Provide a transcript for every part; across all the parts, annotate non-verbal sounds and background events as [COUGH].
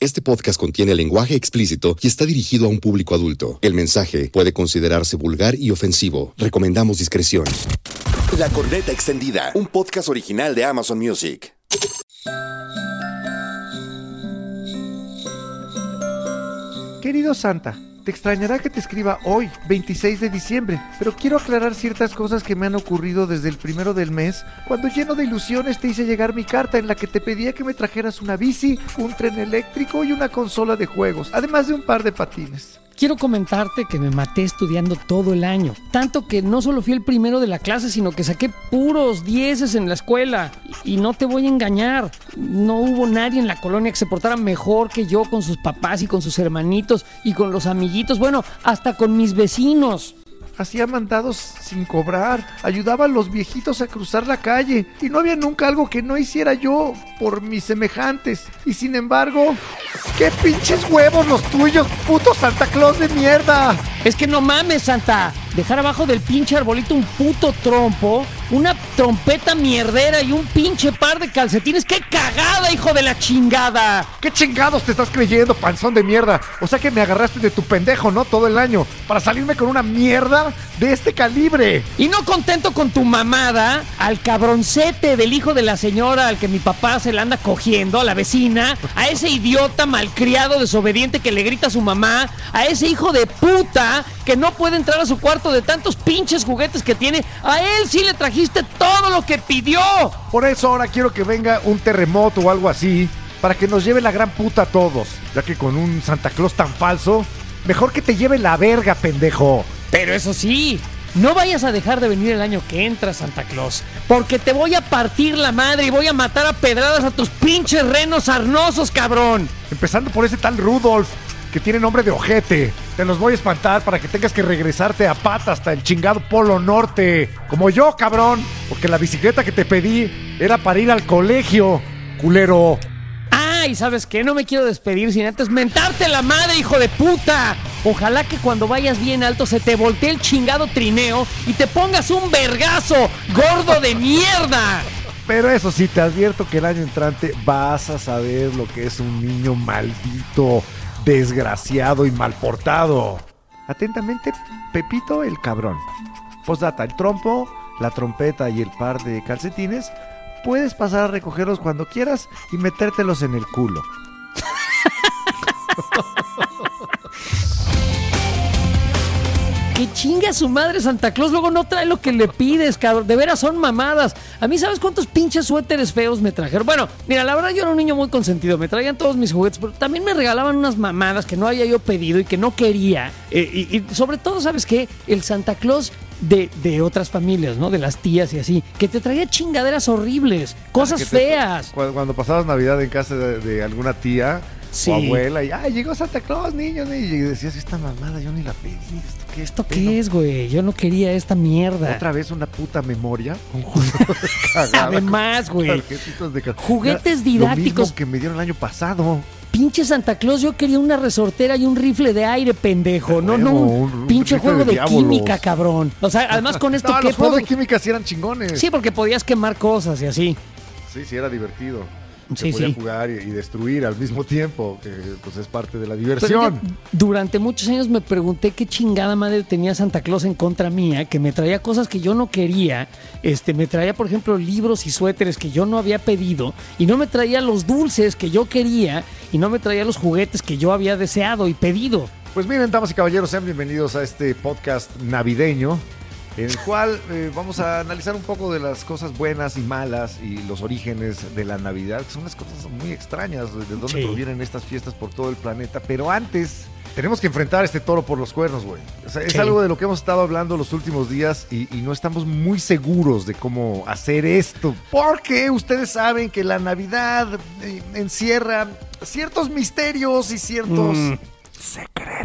Este podcast contiene lenguaje explícito y está dirigido a un público adulto. El mensaje puede considerarse vulgar y ofensivo. Recomendamos discreción. La Corneta Extendida, un podcast original de Amazon Music. Querido Santa, te extrañará que te escriba hoy, 26 de diciembre, pero quiero aclarar ciertas cosas que me han ocurrido desde el primero del mes, cuando lleno de ilusiones te hice llegar mi carta en la que te pedía que me trajeras una bici, un tren eléctrico y una consola de juegos, además de un par de patines. Quiero comentarte que me maté estudiando todo el año. Tanto que no solo fui el primero de la clase, sino que saqué puros dieces en la escuela. Y no te voy a engañar. No hubo nadie en la colonia que se portara mejor que yo con sus papás y con sus hermanitos y con los amiguitos. Bueno, hasta con mis vecinos. Hacía mandados sin cobrar, ayudaba a los viejitos a cruzar la calle y no había nunca algo que no hiciera yo por mis semejantes. Y sin embargo, ¡qué pinches huevos los tuyos, puto Santa Claus de mierda! Es que no mames, Santa. Dejar abajo del pinche arbolito un puto trompo, una trompeta mierdera y un pinche par de calcetines. ¡Qué cagada, hijo de la chingada! ¿Qué chingados te estás creyendo, panzón de mierda? O sea que me agarraste de tu pendejo, ¿no? Todo el año, para salirme con una mierda de este calibre. Y no contento con tu mamada, al cabroncete del hijo de la señora al que mi papá se la anda cogiendo, a la vecina, a ese idiota malcriado desobediente que le grita a su mamá, a ese hijo de puta que no puede entrar a su cuarto de tantos pinches juguetes que tiene, a él sí le trajiste todo lo que pidió. Por eso ahora quiero que venga un terremoto o algo así, para que nos lleve la gran puta a todos, ya que con un Santa Claus tan falso, mejor que te lleve la verga, pendejo. Pero eso sí, no vayas a dejar de venir el año que entra, Santa Claus. Porque te voy a partir la madre y voy a matar a pedradas a tus pinches renos arnosos, cabrón. Empezando por ese tal Rudolf, que tiene nombre de ojete. Te los voy a espantar para que tengas que regresarte a pata hasta el chingado Polo Norte. Como yo, cabrón. Porque la bicicleta que te pedí era para ir al colegio, culero. Ah, y sabes qué, no me quiero despedir sin antes mentarte la madre, hijo de puta. Ojalá que cuando vayas bien alto se te voltee el chingado trineo y te pongas un vergazo, gordo de mierda. Pero eso sí, te advierto que el año entrante vas a saber lo que es un niño maldito, desgraciado y mal portado. Atentamente, Pepito el cabrón. Postdata, el trompo, la trompeta y el par de calcetines, puedes pasar a recogerlos cuando quieras y metértelos en el culo. [LAUGHS] Que chinga su madre Santa Claus, luego no trae lo que le pides, cabrón. De veras son mamadas. A mí, ¿sabes cuántos pinches suéteres feos me trajeron? Bueno, mira, la verdad yo era un niño muy consentido. Me traían todos mis juguetes, pero también me regalaban unas mamadas que no había yo pedido y que no quería. Eh, y, y sobre todo, ¿sabes qué? El Santa Claus de, de otras familias, ¿no? De las tías y así. Que te traía chingaderas horribles, cosas Que te- feas. Cuando, cuando pasabas Navidad en casa de, de alguna tía Sí. o abuela y ¡ay, llegó Santa Claus, niño! niño", Y decías, esta mamada yo ni la pedí. ¿Esto ¿Esto pedo?". qué es, güey? Yo no quería esta mierda. Otra vez una puta memoria. Un juego [LAUGHS] cagada, Además, con güey. de Juguetes Lo didácticos. mismo que me dieron el año pasado. Pinche Santa Claus, yo quería una resortera y un rifle de aire, pendejo. No, no, un, un- pinche juego de de, química, cabrón. O sea, además con [LAUGHS] esto, No, ¿qué los juegos de química sí eran chingones. Sí, porque podías quemar cosas y así. Sí, sí, era divertido. Sí, Se podía sí. jugar y, y destruir al mismo tiempo, que pues es parte de la diversión. durante muchos años me pregunté qué chingada madre tenía Santa Claus en contra mía, que me traía cosas que yo no quería. Este, me traía, por ejemplo, libros y suéteres que yo no había pedido, y no me traía los dulces que yo quería, y no me traía los juguetes que yo había deseado y pedido. Pues miren, damas y caballeros, sean bienvenidos a este podcast navideño, en el cual eh, vamos a analizar un poco de las cosas buenas y malas y los orígenes de la Navidad, que son unas cosas muy extrañas, de dónde Sí. provienen estas fiestas por todo el planeta. Pero antes, tenemos que enfrentar este toro por los cuernos, güey. O sea, es Sí. algo de lo que hemos estado hablando los últimos días y, y no estamos muy seguros de cómo hacer esto. Porque ustedes saben que la Navidad eh, encierra ciertos misterios y ciertos Mm. secretos.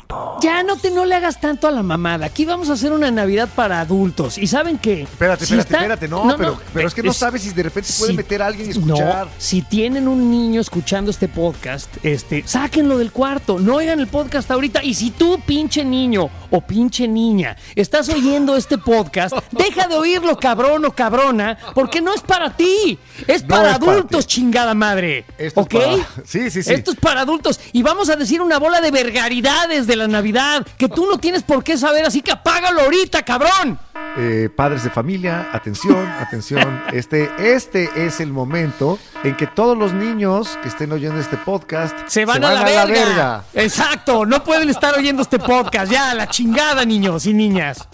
Ya no te no le hagas tanto a la mamada. Aquí vamos a hacer una Navidad para adultos. ¿Y saben qué? Espérate, Si espérate, está- espérate. No, pero, pero es que no sabes si de repente se puede si- meter a alguien y escuchar. No, si tienen un niño escuchando este podcast, este, sáquenlo del cuarto. No oigan el podcast ahorita. Y si tú, pinche niño o pinche niña, estás oyendo este podcast, [LAUGHS] deja de oírlo, cabrón o cabrona, porque no es para ti. Es para es adultos, chingada madre. Esto es ¿Ok? para- [LAUGHS] Sí, sí, sí. Esto es para adultos. Y vamos a decir una bola de vergaridades de la Navidad que tú no tienes por qué saber, así que apágalo ahorita, cabrón. Eh, padres de familia, atención, atención. Este, este es el momento en que todos los niños que estén oyendo este podcast Se van, a, la, verga. Exacto, no pueden estar oyendo este podcast. Ya, la chingada, niños y niñas.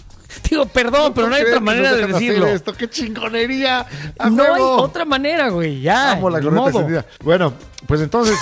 Digo, perdón, pero no hay ¿Cómo otra manera de decirlo. Esto, qué chingonería. ¡A No hay otra manera, güey. Ya. Amo la modo. Bueno, pues entonces,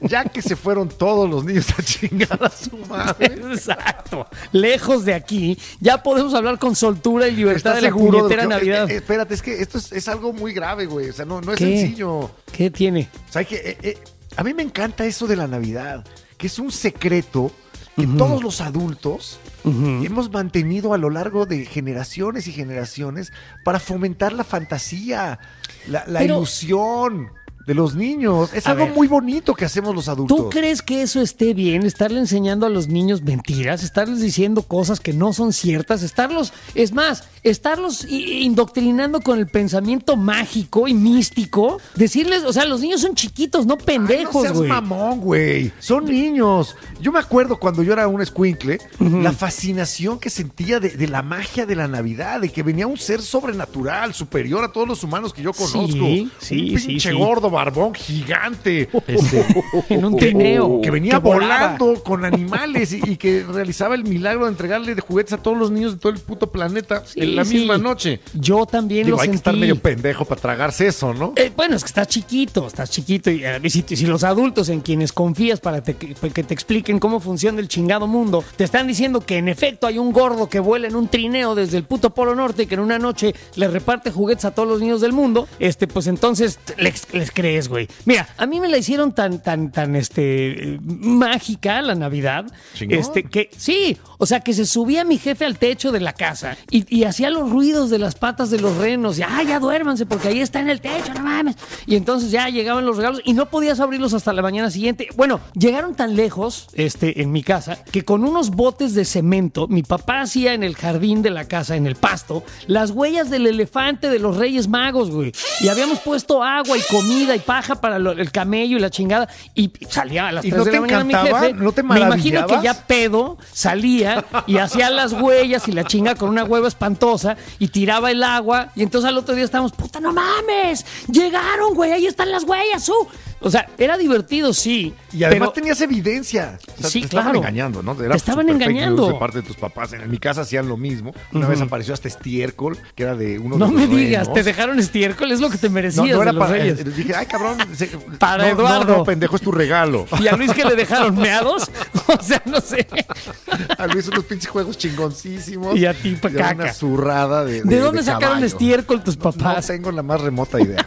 ya que se fueron todos los niños a chingar a su madre. Exacto. Lejos de aquí, ya podemos hablar con soltura y libertad ¿Estás de la de puñetera que- Navidad. eh, eh, espérate, es que esto es, es algo muy grave, güey. O sea, no, no es ¿Qué? sencillo. ¿Qué tiene? O sea, que eh, eh, a mí me encanta eso de la Navidad, que es un secreto que todos los adultos hemos mantenido a lo largo de generaciones y generaciones para fomentar la fantasía, la, la Pero- ilusión de los niños. Es A algo ver. muy bonito que hacemos los adultos. ¿Tú crees que eso esté bien? Estarle enseñando a los niños mentiras, estarles diciendo cosas que no son ciertas, estarlos, es más, estarlos indoctrinando con el pensamiento mágico y místico, decirles, o sea, los niños son chiquitos, no pendejos, no seas güey. mamón, güey. Son niños. Yo me acuerdo cuando yo era un escuincle, la fascinación que sentía de, de la magia de la Navidad, de que venía un ser sobrenatural, superior a todos los humanos que yo conozco. Sí, sí, un sí, pinche sí. gordo, barbón, gigante. este, [LAUGHS] en un trineo. Que venía que volaba. volando con animales y, y que realizaba el milagro de entregarle de juguetes a todos los niños de todo el puto planeta Sí, en la sí. misma noche. Yo también Digo, lo hay que estar medio pendejo para tragarse eso, ¿no? Eh, bueno, es que estás chiquito, estás chiquito y, eh, si, si los adultos en quienes confías para te- que, que te expliquen cómo funciona el chingado mundo, te están diciendo que en efecto hay un gordo que vuela en un trineo desde el puto Polo Norte y que en una noche le reparte juguetes a todos los niños del mundo, este, pues entonces les, les crees, güey. Mira, a mí me la hicieron tan, tan, tan, este, mágica la Navidad, Chingón. este, que sí, o sea, que se subía mi jefe al techo de la casa y, y hacía los ruidos de las patas de los renos y, ah, ya duérmanse porque ahí está en el techo, no mames. Y entonces ya llegaban los regalos y no podías abrirlos hasta la mañana siguiente. Bueno, llegaron tan lejos, este, en mi casa, que con unos botes de cemento, mi papá hacía en el jardín de la casa, en el pasto, las huellas del elefante de los Reyes Magos, güey. Y habíamos puesto agua y comida y paja para lo- el camello y la chingada. Y salía a las ¿Y 3 no de te la mañana mi encantaba? jefe. ¿No te me imagino que maravillabas? ya pedo, salía y hacía las huellas y la chinga con una hueva espantosa y tiraba el agua. Y entonces al otro día estábamos, puta, no mames, llegaron, güey, ahí están las huellas, uh. O sea, era divertido, sí. Y además pero- tenías evidencia. O sea, Sí, te estaban claro. engañando, ¿no? Te estaban engañando. de parte de tus papás. En mi casa hacían lo mismo. Una vez apareció hasta estiércol, que era de uno No de me los digas, renos. te dejaron estiércol, es lo que te No, merecías no de era para. eh, dije, ay, cabrón. [LAUGHS] se- Para no, Eduardo. No, no, pendejo, es tu regalo. [LAUGHS] ¿Y a Luis que le dejaron meados? [LAUGHS] O sea, no sé. A Luis unos pinches juegos chingoncísimos. Y a ti, pa' caca. una zurrada de. ¿De, dónde sacaron estiércol tus No papás? tengo la más remota idea.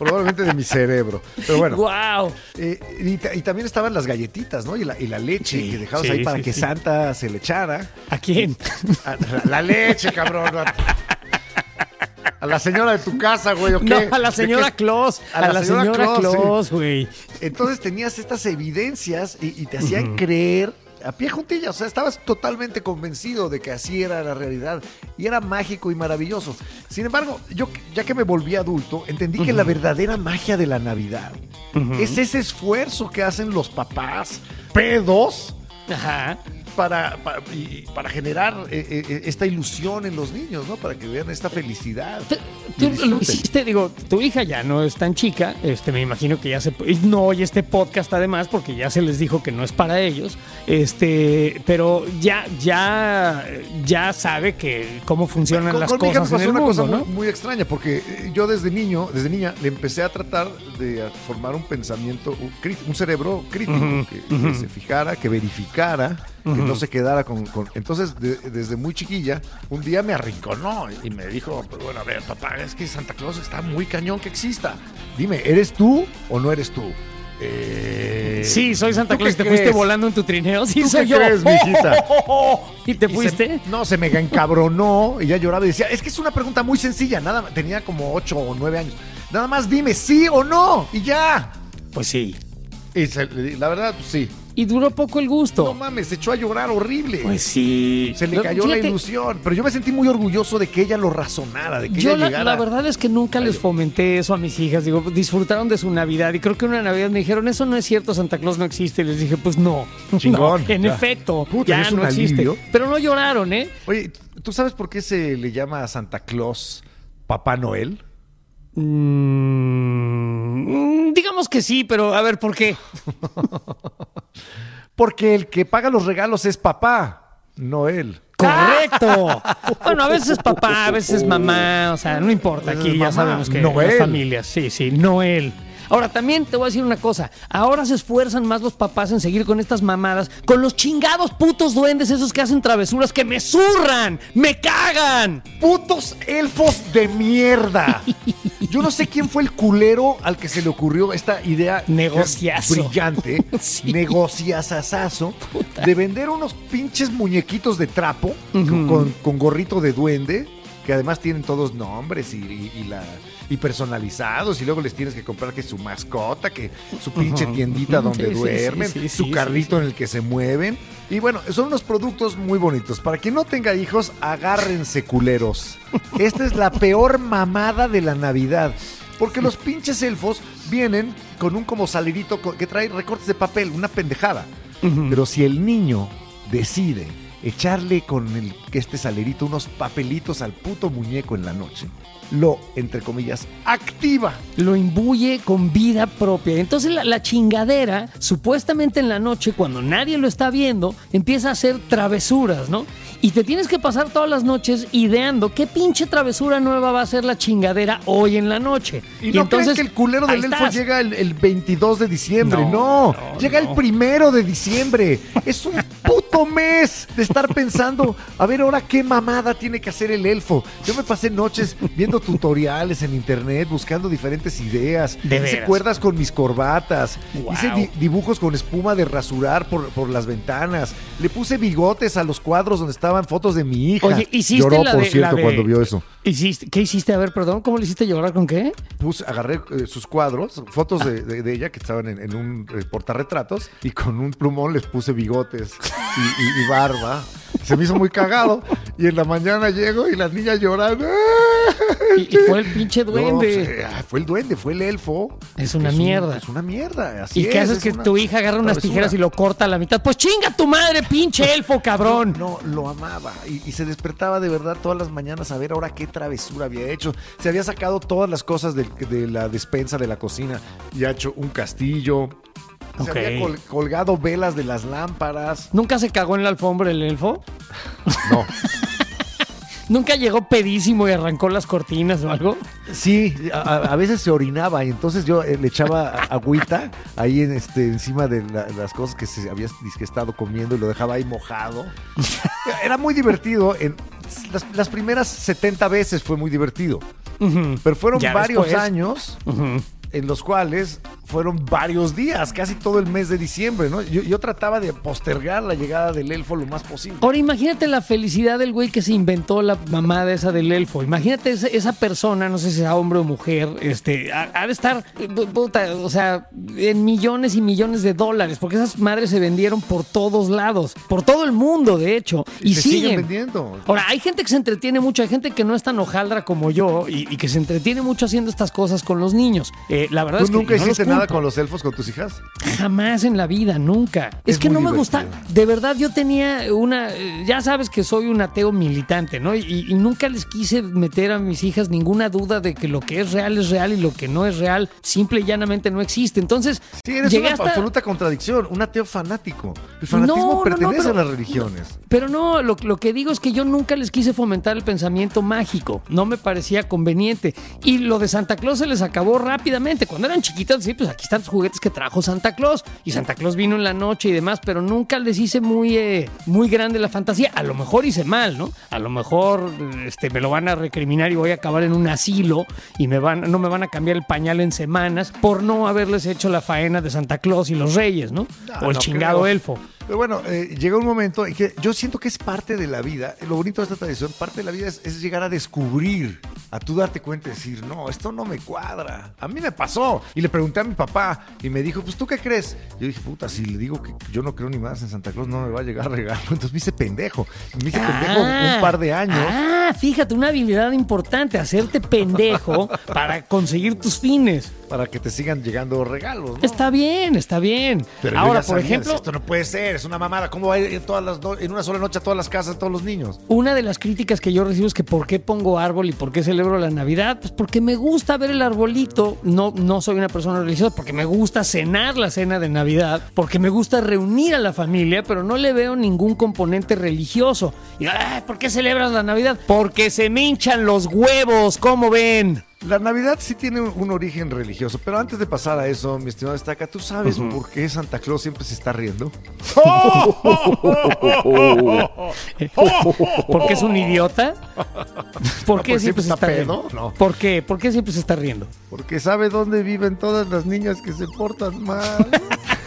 Probablemente de mi cerebro. Pero bueno. Wow. Eh, y, ta- y también estaban las galletitas, ¿no? Y la, y la leche Sí, que dejabas sí, ahí para sí, que. Santa se le echara. ¿A quién? A- la, la leche, cabrón. A, la señora de tu casa, güey, ¿o qué? No, a la ¿De señora? Claus. A, la, señora, Claus, güey. Entonces tenías estas evidencias y, y te hacían creer a pie juntilla. O sea, estabas totalmente convencido de que así era la realidad. Y era mágico y maravilloso. Sin embargo, yo ya que me volví adulto, entendí que la verdadera magia de la Navidad es ese esfuerzo que hacen los papás pedos Ajá. Para, para, y- para generar eh, eh, esta ilusión en los niños, ¿no? Para que vean esta felicidad. Tú, lo hiciste, digo, tu hija ya no es tan chica, este, me imagino que ya se no oye este podcast además porque ya se les dijo que no es para ellos, este, pero ya, ya, ya sabe que cómo funcionan Con, las con cosas en pasó el una mundo, cosa ¿no? muy, muy extraña, porque eh, yo desde niño, desde niña, le empecé a tratar de formar un pensamiento, un, cerebro crítico, que, se fijara, que verificara, que no se quedara con... con- entonces, de- desde muy chiquilla, un día me arrinconó y me dijo, pues bueno, a ver, papá, es que Santa Claus está muy cañón que exista. Dime, ¿eres tú o no eres tú? Eh, Sí, soy Santa ¿Tú Claus. ¿Te fuiste volando en tu trineo? Sí, ¿Tú soy yo. crees, mijita? [LAUGHS] ¿Y te Y fuiste? se- no, se me encabronó y ya lloraba y decía, es que es una pregunta muy sencilla, nada tenía como 8 o 9 años. Nada más dime sí o no y ya. Pues sí. Y se- la verdad, pues sí. Y duró poco el gusto. No mames, se echó a llorar horrible. pues sí. se le cayó la ilusión. Pero yo me sentí muy orgulloso de que ella lo razonara, de que Yo ella la, llegara. la verdad es que nunca les fomenté eso a mis hijas. Digo, disfrutaron de su Navidad. Y creo que una Navidad me dijeron, eso no es cierto, Santa Claus no existe. Y les dije, pues no. [LAUGHS] Chingón, No, en ya. efecto, Puta, ya no existe. alivio. Pero no lloraron, ¿eh? Oye, ¿tú sabes por qué se le llama a Santa Claus Papá Noel? Mm, digamos que sí, pero a ver, ¿por qué? [LAUGHS] Porque el que paga los regalos es papá, no él. Correcto. [LAUGHS] Bueno, a veces es papá, a veces es mamá, o sea, no importa, aquí ya sabemos que Noel. las familias, sí, sí, Noel. Ahora también te voy a decir una cosa, ahora se esfuerzan más los papás en seguir con estas mamadas, con los chingados putos duendes esos que hacen travesuras que me zurran, me cagan. ¡Putos elfos de mierda! [LAUGHS] Yo no sé quién fue el culero al que se le ocurrió esta idea Negociazo. brillante, [LAUGHS] Sí. negociazazazo, de vender unos pinches muñequitos de trapo con gorrito de duende, que además tienen todos nombres y, y- y la y personalizados y luego les tienes que comprar que su mascota, que su pinche tiendita [LAUGHS] donde Sí, duermen, sí, sí, su carrito en el que se mueven. Y bueno, son unos productos muy bonitos. Para quien no tenga hijos, agárrense culeros. Esta es la peor mamada de la Navidad. Porque los pinches elfos vienen con un como salerito que trae recortes de papel, una pendejada. Pero si el niño decide echarle con el, este salerito unos papelitos al puto muñeco en la noche, lo, entre comillas, activa. Lo imbuye con vida propia. Entonces la chingadera, supuestamente en la noche, cuando nadie lo está viendo, empieza a hacer travesuras, ¿no? Y te tienes que pasar todas las noches ideando qué pinche travesura nueva va a ser la chingadera hoy en la noche. Y, no creen que el culero del elfo estás. llega el, el 22 de diciembre. No, No, no, llega no. el primero de diciembre. Es un puto mes de estar pensando, a ver ahora qué mamada tiene que hacer el elfo. Yo me pasé noches viendo tutoriales en internet, buscando diferentes ideas. De Hice veras. cuerdas con mis corbatas. Wow. Hice di- dibujos con espuma de rasurar por, por las ventanas. Le puse bigotes a los cuadros donde estaban fotos de mi hija. Oye, hiciste Lloró, la por cierto, la de- cuando vio eso. Hiciste- ¿Qué hiciste? A ver, perdón, ¿cómo le hiciste llorar con qué? puse, agarré eh, sus cuadros, fotos de, de- de ella que estaban en, en un eh, portarretratos y con un plumón les puse bigotes y, y- y barba. Se me hizo muy cagado y en la mañana llego y la niña llorando. Y, y fue el pinche duende. pues, eh, ah, fue el duende, fue el elfo. Es una un- mierda. es una mierda. Así ¿Y qué es, haces es que una tu hija agarra unas travesura. tijeras y lo corta a la mitad? Pues chinga tu madre, pinche elfo, cabrón. No, lo amaba y, y se despertaba de verdad todas las mañanas a ver ahora qué travesura había hecho. Se había sacado todas las cosas de, la despensa de la cocina y ha hecho un castillo. Se había col- colgado velas de las lámparas. ¿Nunca se cagó en la alfombra el elfo? No. [LAUGHS] ¿Nunca llegó pedísimo y arrancó las cortinas o algo? Sí, a, a veces se orinaba y entonces yo eh, le echaba agüita ahí en este encima de la- las cosas que se había estado comiendo y lo dejaba ahí mojado. [LAUGHS] Era muy divertido. En, las, las primeras 70 veces fue muy divertido. Pero fueron Ya varios después. años en los cuales fueron varios días, casi todo el mes de diciembre, ¿no? Yo, yo trataba de postergar la llegada del elfo lo más posible. Ahora imagínate la felicidad del güey que se inventó la mamada esa del elfo. Imagínate esa, esa persona, no sé si sea hombre o mujer, este, ha, de estar, puta, o sea, en millones y millones de dólares, porque esas madres se vendieron por todos lados, por todo el mundo, de hecho, y, se siguen siguen. vendiendo. Ahora, hay gente que se entretiene mucho, hay gente que no es tan hojaldra como yo y, y que se entretiene mucho haciendo estas cosas con los niños. Eh, la verdad ¿Tú es que nunca no hiciste los nada con los elfos con tus hijas? Jamás en la vida, nunca. Es, Es que no me gusta. De verdad, yo tenía una. Ya sabes que soy un ateo militante, ¿no? Y, y nunca les quise meter a mis hijas ninguna duda de que lo que es real es real y lo que no es real simple y llanamente no existe. Entonces, Sí, eres una hasta- absoluta contradicción, un ateo fanático. El fanatismo No, no, no, pertenece pero- a las religiones. Pero no, lo, lo que digo es que yo nunca les quise fomentar el pensamiento mágico. No me parecía conveniente. Y lo de Santa Claus se les acabó rápidamente. Cuando eran chiquitas, sí, pues aquí están los juguetes que trajo Santa Claus. Y Santa Claus vino en la noche y demás, pero nunca les hice muy, eh, muy grande la fantasía. A lo mejor hice mal, ¿no? A lo mejor este, me lo van a recriminar y voy a acabar en un asilo y me van, no me van a cambiar el pañal en semanas por no haberles hecho la faena de Santa Claus y los Reyes, ¿no? No, o el no chingado creo. elfo. Pero bueno, eh, llega un momento en que yo siento que es parte de la vida. Lo bonito de esta tradición, parte de la vida es, es llegar a descubrir, a tú darte cuenta y decir, no, esto no me cuadra. A mí me pasó. Y le pregunté a mi papá y me dijo, pues tú qué crees. Yo dije, puta, si le digo que yo no creo ni más en Santa Claus, no me va a llegar [LAUGHS] regalo. Entonces me hice pendejo. Me hice pendejo Ah, un par de años. Ah, fíjate, una habilidad importante, hacerte pendejo [LAUGHS] para conseguir tus fines. para que te sigan llegando regalos. ¿no? Está bien, está bien. Pero Ahora, por ejemplo, esto no puede ser, es una mamada. ¿Cómo va a ir todas las en una sola noche a todas las casas, a todos los niños? Una de las críticas que yo recibo es que ¿por qué pongo árbol y por qué celebro la Navidad? Pues porque me gusta ver el arbolito. No, no soy una persona religiosa, porque me gusta cenar la cena de Navidad, porque me gusta reunir a la familia, pero no le veo ningún componente religioso. Y, "Ay, ¿por qué celebras la Navidad? Porque se me hinchan los huevos, ¿cómo ven? La Navidad sí tiene un, un origen religioso, pero antes de pasar a eso, mi estimado Estaca, ¿tú sabes por qué Santa Claus siempre se está riendo? [LAUGHS] ¿Porque es un idiota? [LAUGHS] ¿Por qué porque siempre se está riendo? no. ¿Por qué? ¿Por qué siempre se está riendo? Porque sabe dónde viven todas las niñas que se portan mal. [LAUGHS]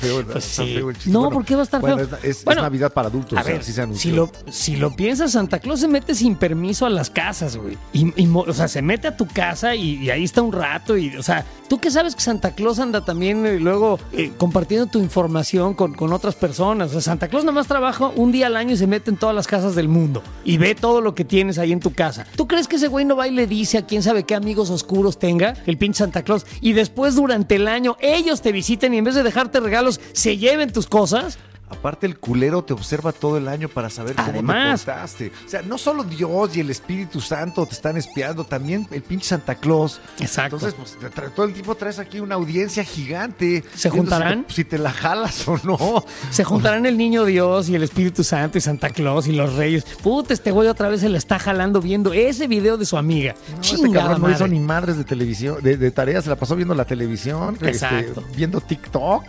Pues está sí. feo el chiste. No, Bueno, ¿por qué va a estar bueno, feo? Es, Navidad para adultos, A o sea, ver, así se anunció. si lo, si lo piensas, Santa Claus se mete sin permiso a las casas, güey. Y, y mo- o sea, se mete a tu casa y, y ahí está un rato. Y, o sea, tú que sabes que Santa Claus anda también eh, luego eh, compartiendo tu información con, con otras personas. O sea, Santa Claus nada más trabaja un día al año y se mete en todas las casas del mundo. Y ve todo lo que tienes ahí en tu casa. ¿Tú crees que ese güey no va y le dice a quién sabe qué amigos oscuros tenga, el pinche Santa Claus? Y después durante el año ellos te visiten y en vez de dejarte regalos, se lleven tus cosas. Aparte, el culero te observa todo el año para saber cómo Además. te portaste. O sea, no solo Dios y el Espíritu Santo te están espiando, también el pinche Santa Claus. Exacto. Entonces, pues, todo el tiempo traes aquí una audiencia gigante. ¿Se juntarán? Si te, la jalas o no. Se juntarán el niño Dios y el Espíritu Santo y Santa Claus y los reyes. Puta, este güey otra vez se la está jalando viendo ese video de su amiga. No, este Chingada no hizo ni madres de televisión, de, de tareas, se la pasó viendo la televisión, este, viendo TikTok,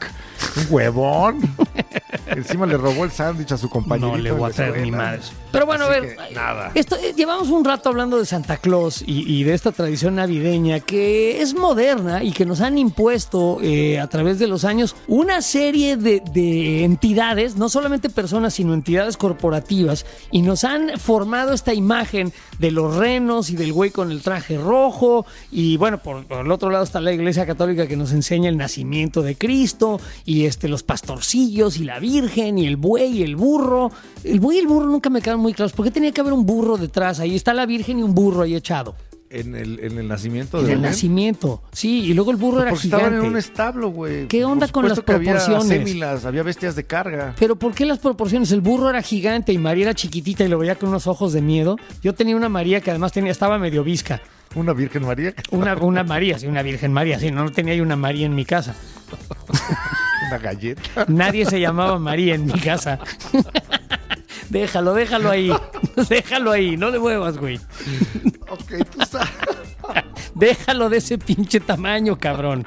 un huevón. [LAUGHS] Encima le robó el sándwich a su compañerito. No le voy a traer ni madres. Pero bueno, Así a ver. que, nada. Esto, eh, llevamos un rato hablando de Santa Claus y, y de esta tradición navideña que es moderna y que nos han impuesto eh, a través de los años una serie de, de entidades, no solamente personas, sino entidades corporativas, y nos han formado esta imagen de los renos y del güey con el traje rojo. Y bueno, por, por el otro lado está la Iglesia Católica que nos enseña el nacimiento de Cristo y este, los pastorcillos y la Virgen y el buey y el burro. El buey y el burro nunca me quedan muy claros. ¿Por qué tenía que haber un burro detrás? Ahí está la Virgen y un burro ahí echado. En el, en el nacimiento de En el Belén. nacimiento. Sí, y luego el burro era Porque gigante. estaban en un establo, güey. ¿Qué onda Por con las que proporciones? Había sémilas, había bestias de carga. Pero ¿por qué las proporciones? El burro era gigante y María era chiquitita y lo veía con unos ojos de miedo. Yo tenía una María que además tenía, estaba medio visca. Una Virgen María, Una, una María, sí, una Virgen María, sí, no, no tenía ahí una María en mi casa. [LAUGHS] una galleta. Nadie se llamaba María en mi casa. [LAUGHS] déjalo, déjalo ahí. Déjalo ahí, no le muevas, güey. Ok, tú [LAUGHS] sabes. Déjalo de ese pinche tamaño, cabrón.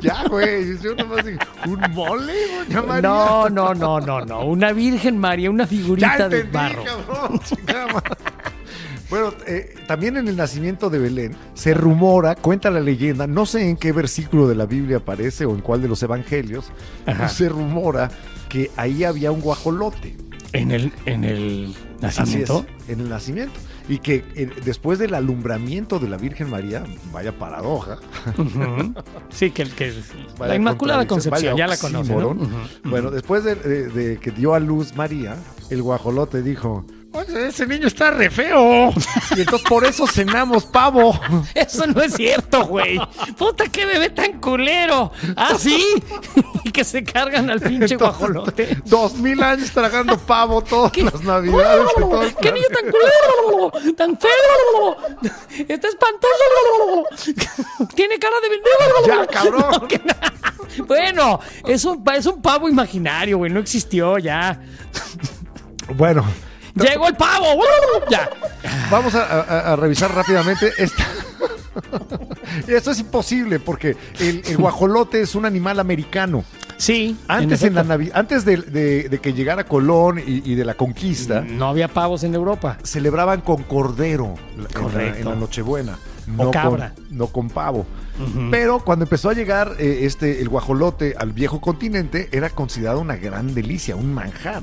Ya, güey. Yo nomás digo, ¿un mole, doña María? No, no, no, no, no. Una Virgen María, una Ya figurita de entendí, barro. cabrón. Bueno, eh, también en el nacimiento de Belén se rumora, cuenta la leyenda, no sé en qué versículo de la Biblia aparece o en cuál de los evangelios, se rumora que ahí había un guajolote. En el, en el nacimiento. Es, en el nacimiento. Y que eh, después del alumbramiento de la Virgen María, vaya paradoja. Sí, que, que la Inmaculada Concepción, ya la conoce. ¿no? oxímoron. Ujú. Bueno, después de, de- de que dio a luz María, el guajolote dijo, oye, ese niño está re feo. Y entonces por eso cenamos pavo. Eso no es cierto, güey. Puta, qué bebé tan culero. ¿Ah, sí? y que se cargan al pinche Entonces, guajolote. Dos mil años tragando pavo todas las navidades. y todo el ¡Qué niño tan culero! ¡Tan feo! ¡Está espantoso! ¡Tiene cara de vender! Ya, cabrón. Bueno, es un, es un pavo imaginario, güey. No existió ya. Bueno, ¡Llegó el pavo! ¡Ya! vamos a, a- a revisar rápidamente esta, [LAUGHS] Eso es imposible porque el, el guajolote es un animal americano. Sí. Antes, en la antes de, de- de que llegara Colón y, y de la conquista, No había pavos en Europa. celebraban con cordero en la, Correcto. en la Nochebuena. O No cabra. Con, no con pavo. Pero cuando empezó a llegar eh, este, el guajolote al viejo continente, era considerado una gran delicia, un manjar.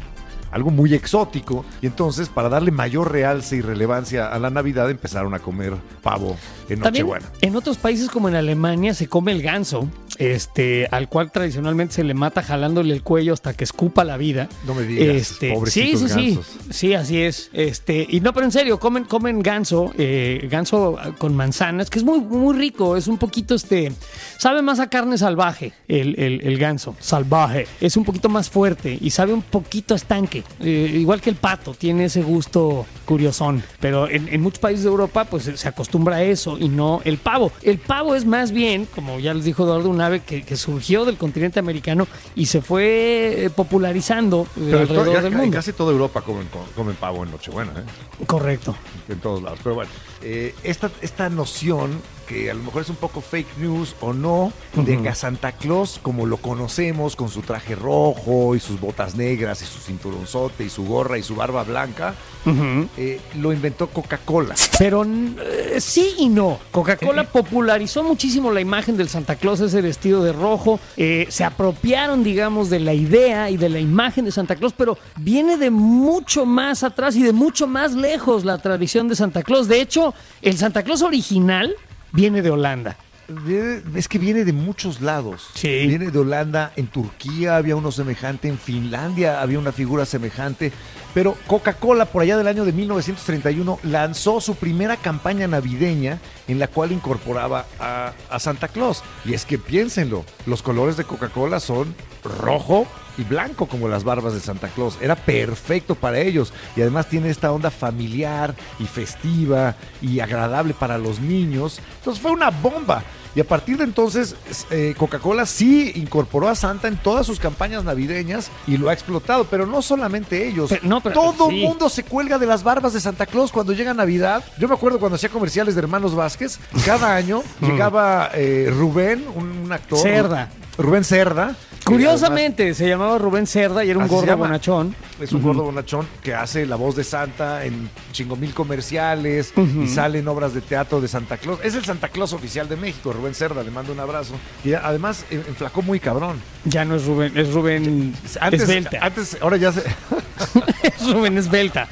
Algo muy exótico. Y entonces, para darle mayor realce y relevancia a la Navidad, empezaron a comer pavo en También en otros países como en Alemania se come el ganso, este, al cual tradicionalmente se le mata jalándole el cuello hasta que escupa la vida. No me digas, Este, sí, pobrecitos sí, sí, gansos. sí, así es. Este, y no, pero en serio, comen, comen ganso, eh, ganso con manzanas, que es muy, muy rico. Es un poquito, este, sabe más a carne salvaje el, el- el ganso, salvaje. Es un poquito más fuerte y sabe un poquito a estanque, eh, igual que el pato, tiene ese gusto curiosón. Pero en, en muchos países de Europa, pues se acostumbra a eso y no el pavo. El pavo es más bien, como ya les dijo Eduardo, un ave que, que surgió del continente americano y se fue eh, popularizando eh, Pero alrededor ya- del en casi toda Europa comen, comen pavo en Nochebuena, ¿eh? Correcto. en todos lados. Pero bueno, eh, esta, esta noción, que a lo mejor es un poco fake news o no, de que a Santa Claus, como lo conocemos, con su traje rojo y sus botas negras y su cinturonzote y su gorra y su barba blanca, eh, lo inventó Coca-Cola. Pero eh, sí y no. Coca-Cola popularizó muchísimo la imagen del Santa Claus, ese vestido de rojo. Eh, se apropiaron, digamos, de la idea y de la imagen de Santa Claus, pero viene de mucho más atrás y de mucho más lejos la tradición de Santa Claus. De hecho, el Santa Claus original viene de Holanda. Es que viene de muchos lados. Sí. Viene de Holanda, en Turquía había uno semejante, en Finlandia había una figura semejante. Pero Coca-Cola, por allá del año de 1931, lanzó su primera campaña navideña en la cual incorporaba a, a Santa Claus. Y es que piénsenlo, los colores de Coca-Cola son rojo y blanco como las barbas de Santa Claus. Era perfecto para ellos. Y además tiene esta onda familiar y festiva y agradable para los niños. Entonces fue una bomba. Y a partir de entonces, eh, Coca-Cola sí incorporó a Santa en todas sus campañas navideñas y lo ha explotado, pero no solamente ellos. Pero- no, pero- Todo sí. mundo se cuelga de las barbas de Santa Claus cuando llega Navidad. Yo me acuerdo cuando hacía comerciales de Hermanos Vázquez, cada año [LAUGHS] llegaba eh, Rubén, un, un actor. Cerda. Rubén Cerda. Curiosamente, se llamaba Rubén Cerda y era un gordo bonachón. Es un gordo bonachón que hace la voz de Santa en chingo mil comerciales y sale en obras de teatro de Santa Claus. Es el Santa Claus oficial de México, Rubén Cerda, le mando un abrazo. Y además eh, enflacó muy cabrón. Ya no es Rubén, es Rubén Antes, Esbelta. antes ahora ya se... [LAUGHS] Es Rubén Esbelta.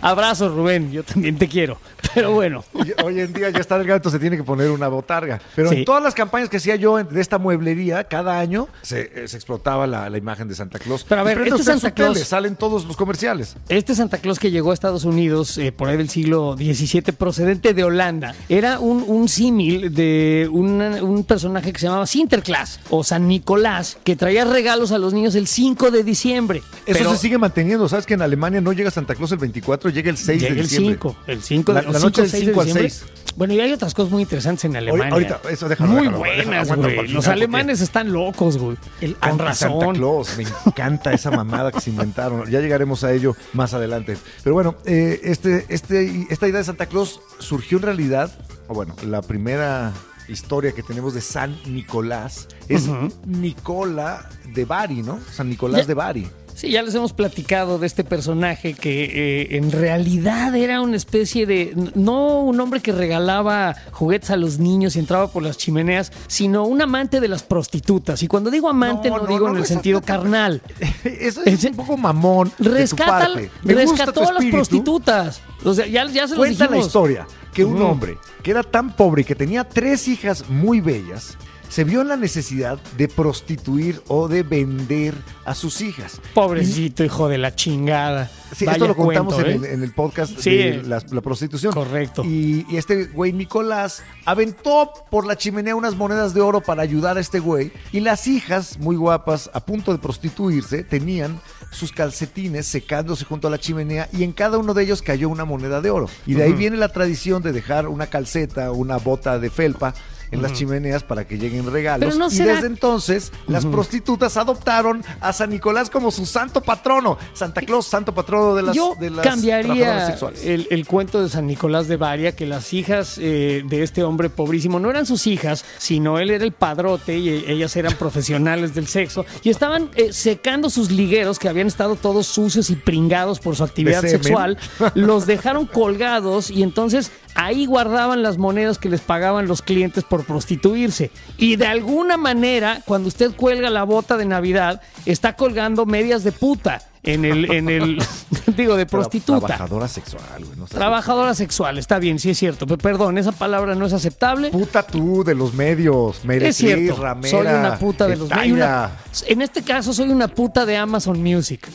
Abrazo, Rubén, yo también te quiero. Pero bueno. Hoy- en día ya está delgado, entonces se tiene que poner una botarga. Pero Sí. en todas las campañas que hacía yo de esta mueblería, cada año se, eh, se explotaba la, la imagen de Santa Claus. Pero a ver, este Santa su tele, Claus- salen todos los comerciales. Este Santa Claus que llegó a Estados Unidos eh, por ahí del siglo XVII, procedente de Holanda, era un, un símil de una- un personaje que se llamaba Sinterklaas o San Nicolás, que traía regalos a los niños el 5 de diciembre. Eso Pero se sigue manteniendo. ¿Sabes que en Alemania no llega Santa Claus el 24, llega el 6 llega de el diciembre? 5, el 5 de La- noche del 6 de 5 al diciembre. 6. Bueno, y hay otras cosas muy interesantes en Alemania. ahorita, eso déjalo, Muy déjalo, buenas, güey. el Los alemanes están locos, güey. El Con razón. Claus, me encanta esa mamada que se inventaron. Ya llegaremos a ello más adelante. Pero bueno, eh, este, este, esta idea de Santa Claus surgió en realidad, o bueno, la primera historia que tenemos de San Nicolás es Nicola de Bari, ¿no? San Nicolás Ya- de Bari. Sí, ya les hemos platicado de este personaje que eh, en realidad era una especie de, no un hombre que regalaba juguetes a los niños y entraba por las chimeneas, sino un amante de las prostitutas. Y cuando digo amante no, No, no, digo no, en el sentido carnal. [LAUGHS] Eso es un poco mamón. de tu Rescata, parte. Me gusta rescató tu a las prostitutas. O sea, ya, ya se los Cuenta la dijimos. historia que un hombre que era tan pobre y que tenía tres hijas muy bellas, se vio en la necesidad de prostituir o de vender a sus hijas. Pobrecito, hijo de la chingada. Sí, Vaya esto lo contamos cuento, en, ¿eh? el, en el podcast Sí. de la, la prostitución. Correcto. Y, y este güey Nicolás aventó por la chimenea unas monedas de oro para ayudar a este güey. Y las hijas, muy guapas, a punto de prostituirse, tenían sus calcetines secándose junto a la chimenea y en cada uno de ellos cayó una moneda de oro. Y de ahí viene la tradición de dejar una calceta, una bota de felpa en las chimeneas para que lleguen regalos. No y será- desde entonces, las prostitutas adoptaron a San Nicolás como su santo patrono. Santa Claus, santo patrono de las, Yo de las cambiaría sexuales. el, el cuento de San Nicolás de Varia, que las hijas eh, de este hombre pobrísimo no eran sus hijas, sino él era el padrote y ellas eran profesionales del sexo y estaban eh, secando sus ligueros que habían estado todos sucios y pringados por su actividad sexual. Los dejaron colgados y entonces ahí guardaban las monedas que les pagaban los clientes por prostituirse. Y de alguna manera, cuando usted cuelga la bota de Navidad, está colgando medias de puta en el, en el [LAUGHS] [LAUGHS] digo, de prostituta. Trabajadora sexual, güey. no Trabajadora sexual, está bien, sí es cierto. Pero perdón, esa palabra no es aceptable. Puta tú de los medios, Meretris, Es cierto, Ramera, soy una puta de los medios. Una- En este caso, soy una puta de Amazon Music.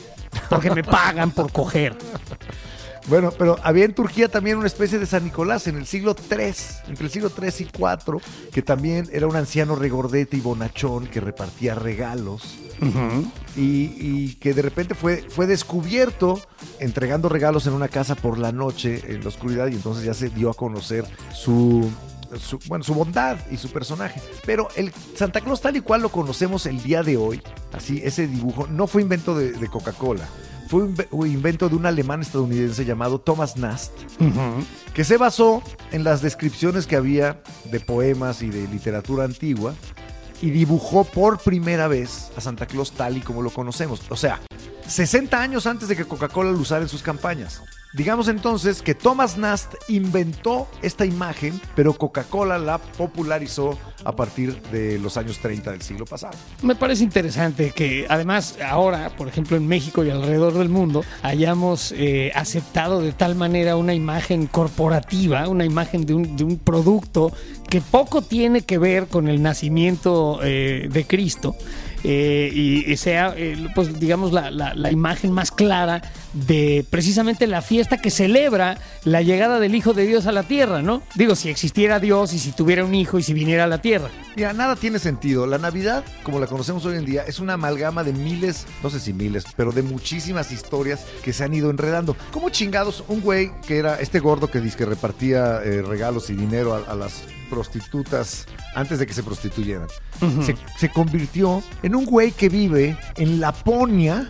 Porque me pagan por coger. Bueno, pero había en Turquía también una especie de San Nicolás en el siglo III, entre el siglo III y IV, que también era un anciano regordete y bonachón que repartía regalos y, y que de repente fue, fue descubierto entregando regalos en una casa por la noche en la oscuridad y entonces ya se dio a conocer su, su- bueno, su bondad y su personaje. Pero el Santa Claus tal y cual lo conocemos el día de hoy, así ese dibujo, no fue invento de, de Coca-Cola. Fue un inve- un invento de un alemán estadounidense llamado Thomas Nast, que se basó en las descripciones que había de poemas y de literatura antigua y dibujó por primera vez a Santa Claus tal y como lo conocemos. O sea, 60 años antes de que Coca-Cola lo usara en sus campañas. Digamos entonces que Thomas Nast inventó esta imagen, pero Coca-Cola la popularizó a partir de los años 30 del siglo pasado. Me parece interesante que además ahora, por ejemplo, en México y alrededor del mundo, hayamos eh, aceptado de tal manera una imagen corporativa, una imagen de un, producto que poco tiene que ver con el nacimiento eh, de Cristo. eh, y, sea, pues digamos, la imagen más clara de precisamente la fiesta que celebra la llegada del Hijo de Dios a la tierra, ¿no? Digo, si existiera Dios y si tuviera un hijo y si viniera a la tierra. Mira, nada tiene sentido. La Navidad, como la conocemos hoy en día, es una amalgama de miles, no sé si miles, pero de muchísimas historias que se han ido enredando. ¿Cómo chingados un güey que era este gordo que dice que repartía eh, regalos y dinero a, a las prostitutas antes de que se prostituyeran? se, se convirtió en un güey que vive en Laponia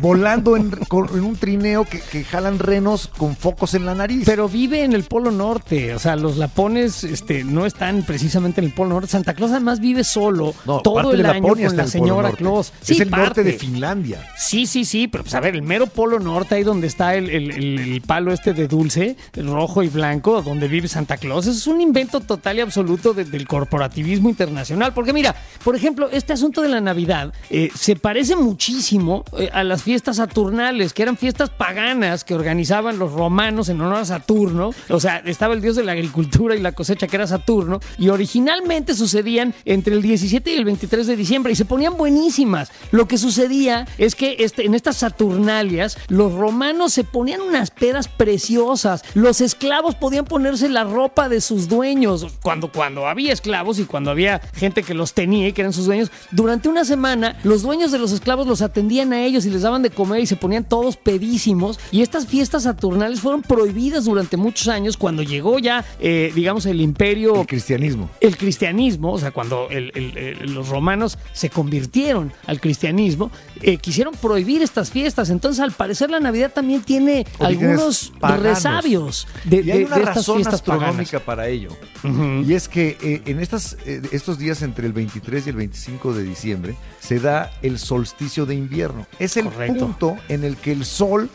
volando en, con- en un trineo que, que jalan renos con focos en la nariz. Pero vive en el Polo Norte, o sea, los lapones este, no están precisamente en el Polo Norte. Santa Claus además vive solo No, todo el año con la el señora. Claus. es el norte de Finlandia. Sí, sí, sí, pero pues a ver, el mero Polo Norte, ahí donde está el, el- el- palo este de dulce, el rojo y blanco, donde vive Santa Claus, es un invento total y absoluto de- del corporativismo internacional. Porque mira, por ejemplo, este asunto de la Navidad eh, se parece muchísimo eh, a las fiestas saturnales, que eran fiestas paganas que organizaban los romanos en honor a Saturno. O sea, estaba el dios de la agricultura y la cosecha, que era Saturno, y originalmente sucedían entre el 17 y el 23 de diciembre y se ponían buenísimas. Lo que sucedía es que este, en estas Saturnalias los romanos se ponían unas pedas preciosas. Los esclavos podían ponerse la ropa de sus dueños cuando, cuando había esclavos y cuando había gente que los tenía y que eran sus dueños. Durante una semana los dueños de los esclavos los atendían a ellos y les daban de comer y se ponían todos pedísimos. Y estas fiestas saturnales fueron prohibidas durante muchos años cuando llegó ya, eh, digamos, el imperio El cristianismo. el cristianismo, o sea, cuando el- el- el- los romanos se convirtieron al cristianismo, eh, quisieron prohibir estas fiestas. Entonces, al parecer, la Navidad también tiene algunos resabios de, y hay de- una de estas razón fiestas astronómica paganas. para ello. Y es que eh, en estas, eh, estos días entre el 23 y el 25 de diciembre se da el solsticio de invierno. Es el Correcto. Punto en el que el sol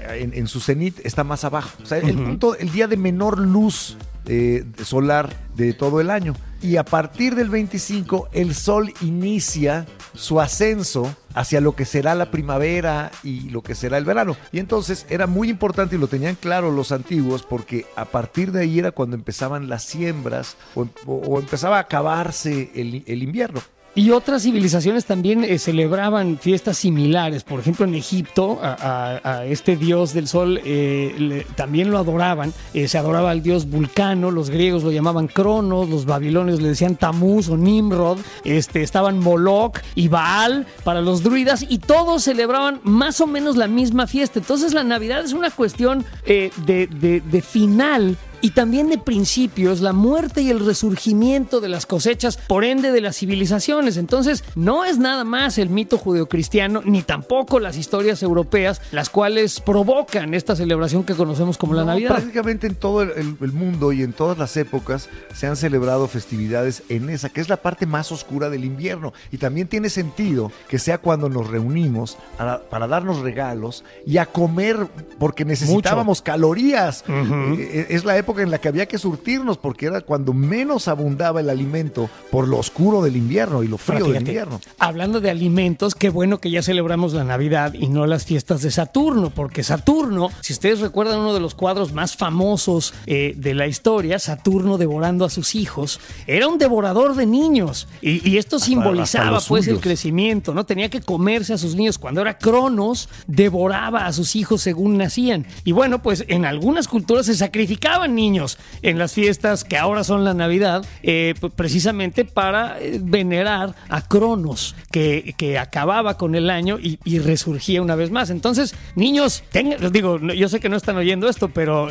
eh, en, en su cenit está más abajo. O sea, el punto, el día de menor luz eh, solar de todo el año. Y a partir del 25 el sol inicia su ascenso hacia lo que será la primavera y lo que será el verano. Y entonces era muy importante y lo tenían claro los antiguos porque a partir de ahí era cuando empezaban las siembras o, em- o- o empezaba a acabarse el, el invierno. Y otras civilizaciones también eh, celebraban fiestas similares. Por ejemplo, en Egipto, a, este dios del sol eh, también lo adoraban. Eh, se adoraba al dios Vulcano, los griegos lo llamaban Cronos, los babilonios le decían Tamuz o Nimrod. Este, estaban Moloch y Baal para los druidas y todos celebraban más o menos la misma fiesta. Entonces, la Navidad es una cuestión eh, de final y también de principios, la muerte y el resurgimiento de las cosechas, por ende de las civilizaciones. Entonces, no es nada más el mito judeocristiano, ni tampoco las historias europeas, las cuales provocan esta celebración que conocemos como la No, Navidad. Prácticamente en todo el, el- el mundo y en todas las épocas se han celebrado festividades en esa, que es la parte más oscura del invierno. Y también tiene sentido que sea cuando nos reunimos a- para darnos regalos y a comer, porque necesitábamos calorías. Eh, es la época en la que había que surtirnos, porque era cuando menos abundaba el alimento por lo oscuro del invierno y lo frío del invierno. Hablando de alimentos, qué bueno que ya celebramos la Navidad y no las fiestas de Saturno, porque Saturno, si ustedes recuerdan uno de los cuadros más famosos eh, de la historia, Saturno devorando a sus hijos, era un devorador de niños y, y esto simbolizaba pues el crecimiento, ¿no? Tenía que comerse a sus niños. Cuando era Cronos, devoraba a sus hijos según nacían. Y bueno, pues en algunas culturas se sacrificaban niños en las fiestas que ahora son la Navidad, eh, precisamente para eh, venerar a Cronos, que, que acababa con el año y, resurgía una vez más. Entonces, niños, tengan, digo, yo sé que no están oyendo esto, pero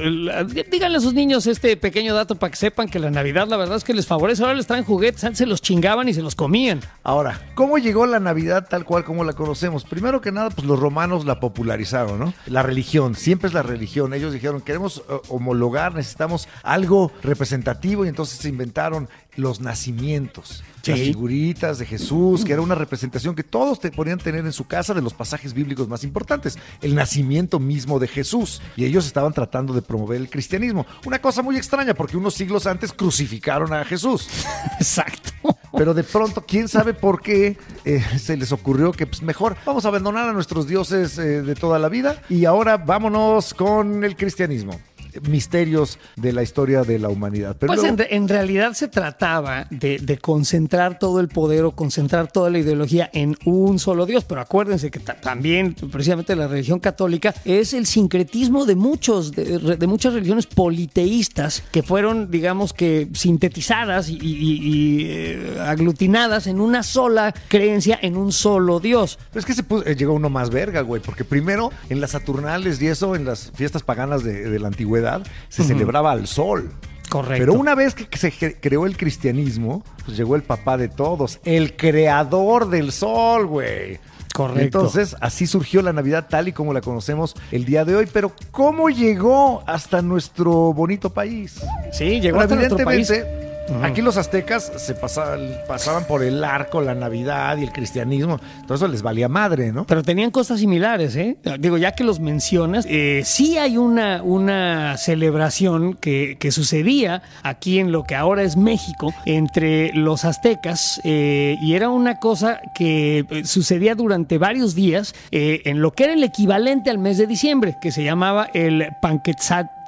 díganle a sus niños este pequeño dato para que sepan que la Navidad la verdad es que les favorece. Ahora les traen juguetes, antes se los chingaban y se los comían. Ahora, ¿cómo llegó la Navidad tal cual como la conocemos? Primero que nada, pues los romanos la popularizaron, ¿no? La religión, siempre es la religión. Ellos dijeron, queremos eh, homologar, necesitamos algo representativo y entonces se inventaron los nacimientos. Sí. Las figuritas de Jesús, que era una representación que todos te podían tener en su casa de los pasajes bíblicos más importantes, el nacimiento mismo de Jesús. Y ellos estaban tratando de promover el cristianismo. Una cosa muy extraña, porque unos siglos antes crucificaron a Jesús. [LAUGHS] Exacto. Pero de pronto, quién sabe por qué eh, se les ocurrió que pues, mejor vamos a abandonar a nuestros dioses eh, de toda la vida y ahora vámonos con el cristianismo. Misterios de la historia de la humanidad. Pero Pues luego- en, re- en realidad se trataba de, de concentrar todo el poder o concentrar toda la ideología en un solo Dios, pero acuérdense que ta- también precisamente la religión católica es el sincretismo de muchos, de, muchas religiones politeístas que fueron, digamos que, sintetizadas y, y- y, eh, aglutinadas en una sola creencia, en un solo Dios. Pero es que se puso- eh, llegó uno más verga, güey, porque primero en las Saturnales y eso, en las fiestas paganas de, de la antigüedad, se celebraba al sol. Correcto. Pero una vez que se cre- creó el cristianismo, pues llegó el papá de todos, el creador del sol, güey. Correcto. Entonces, así surgió la Navidad tal y como la conocemos el día de hoy. Pero, ¿cómo llegó hasta nuestro bonito país? Sí, llegó Bueno, hasta nuestro país. Aquí los aztecas se pasaban, pasaban por el arco, la Navidad y el cristianismo. Todo eso les valía madre, ¿no? Pero tenían cosas similares, ¿eh? Digo, ya que los mencionas, eh, sí hay una, una celebración que, que sucedía aquí en lo que ahora es México entre los aztecas eh, y era una cosa que eh, sucedía durante varios días eh, en lo que era el equivalente al mes de diciembre, que se llamaba el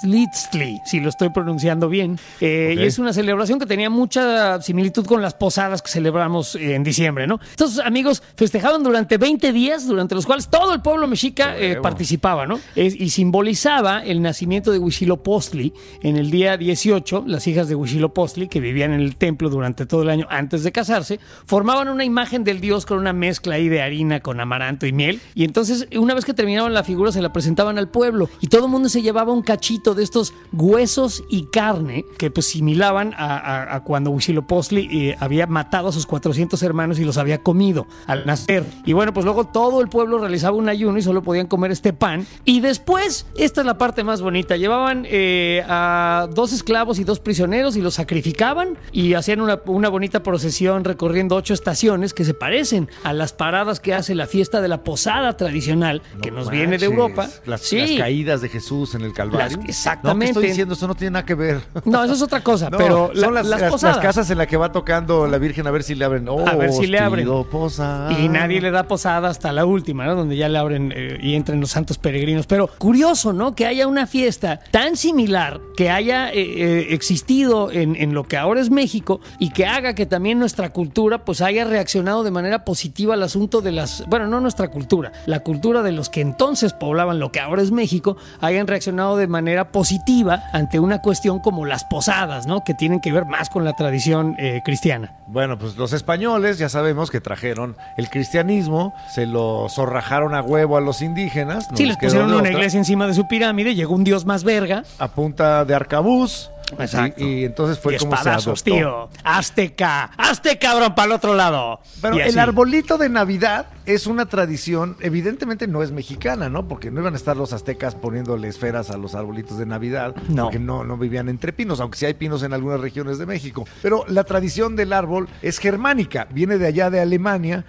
Panquetzatlistli, si lo estoy pronunciando bien. Eh. Y es una celebración que tenía mucha similitud con las posadas que celebramos en diciembre, ¿no? Estos amigos festejaban durante 20 días, durante los cuales todo el pueblo mexica eh, participaba, ¿no? Es- y simbolizaba el nacimiento de Huitzilopochtli en el día 18. Las hijas de Huitzilopochtli, que vivían en el templo durante todo el año antes de casarse, formaban una imagen del dios con una mezcla ahí de harina con amaranto y miel. Y entonces, una vez que terminaban la figura, se la presentaban al pueblo y todo el mundo se llevaba un cachito de estos huesos y carne que pues similaban a, a- a cuando Huitzilopochtli eh, había matado a sus 400 hermanos y los había comido al nacer. Y bueno, pues luego todo el pueblo realizaba un ayuno y solo podían comer este pan. Y después, esta es la parte más bonita, llevaban eh, a dos esclavos y dos prisioneros y los sacrificaban y hacían una, una bonita procesión recorriendo ocho estaciones que se parecen a las paradas que hace la fiesta de la posada tradicional que No nos viene de. Europa. Las, sí. las caídas de Jesús en el Calvario. Las- exactamente. No, ¿qué estoy diciendo? Eso no tiene nada que ver. No, eso es otra cosa, [LAUGHS] No, pero son las, las las- casas en las que va tocando la Virgen a ver si le abren. Oh, A ver si le abren. posada. Y nadie le da posada hasta la última, ¿no? Donde ya le abren eh, y entran los santos peregrinos. Pero curioso, ¿no? Que haya una fiesta tan similar, que haya eh, eh, existido en, en lo que ahora es México y que haga que también nuestra cultura pues haya reaccionado de manera positiva al asunto de las, bueno, no nuestra cultura, la cultura de los que entonces poblaban lo que ahora es México, hayan reaccionado de manera positiva ante una cuestión como las posadas, ¿no? Que tienen que ver más con la tradición eh, cristiana. Bueno, pues los españoles ya sabemos que trajeron el cristianismo, se lo zorrajaron a huevo a los indígenas. no Sí, les pusieron una otra, iglesia encima de su pirámide, llegó un dios más verga. A punta de arcabuz. Exacto. Y, y entonces fue y como se adoptó. tío. Azteca, hazte cabrón para el otro lado. Pero el arbolito de Navidad es una tradición, evidentemente no es mexicana, ¿no? Porque no iban a estar los aztecas poniéndole esferas a los arbolitos de Navidad, No. porque no, no vivían entre pinos, aunque sí hay pinos en algunas regiones de México. Pero la tradición del árbol es germánica, viene de allá de Alemania.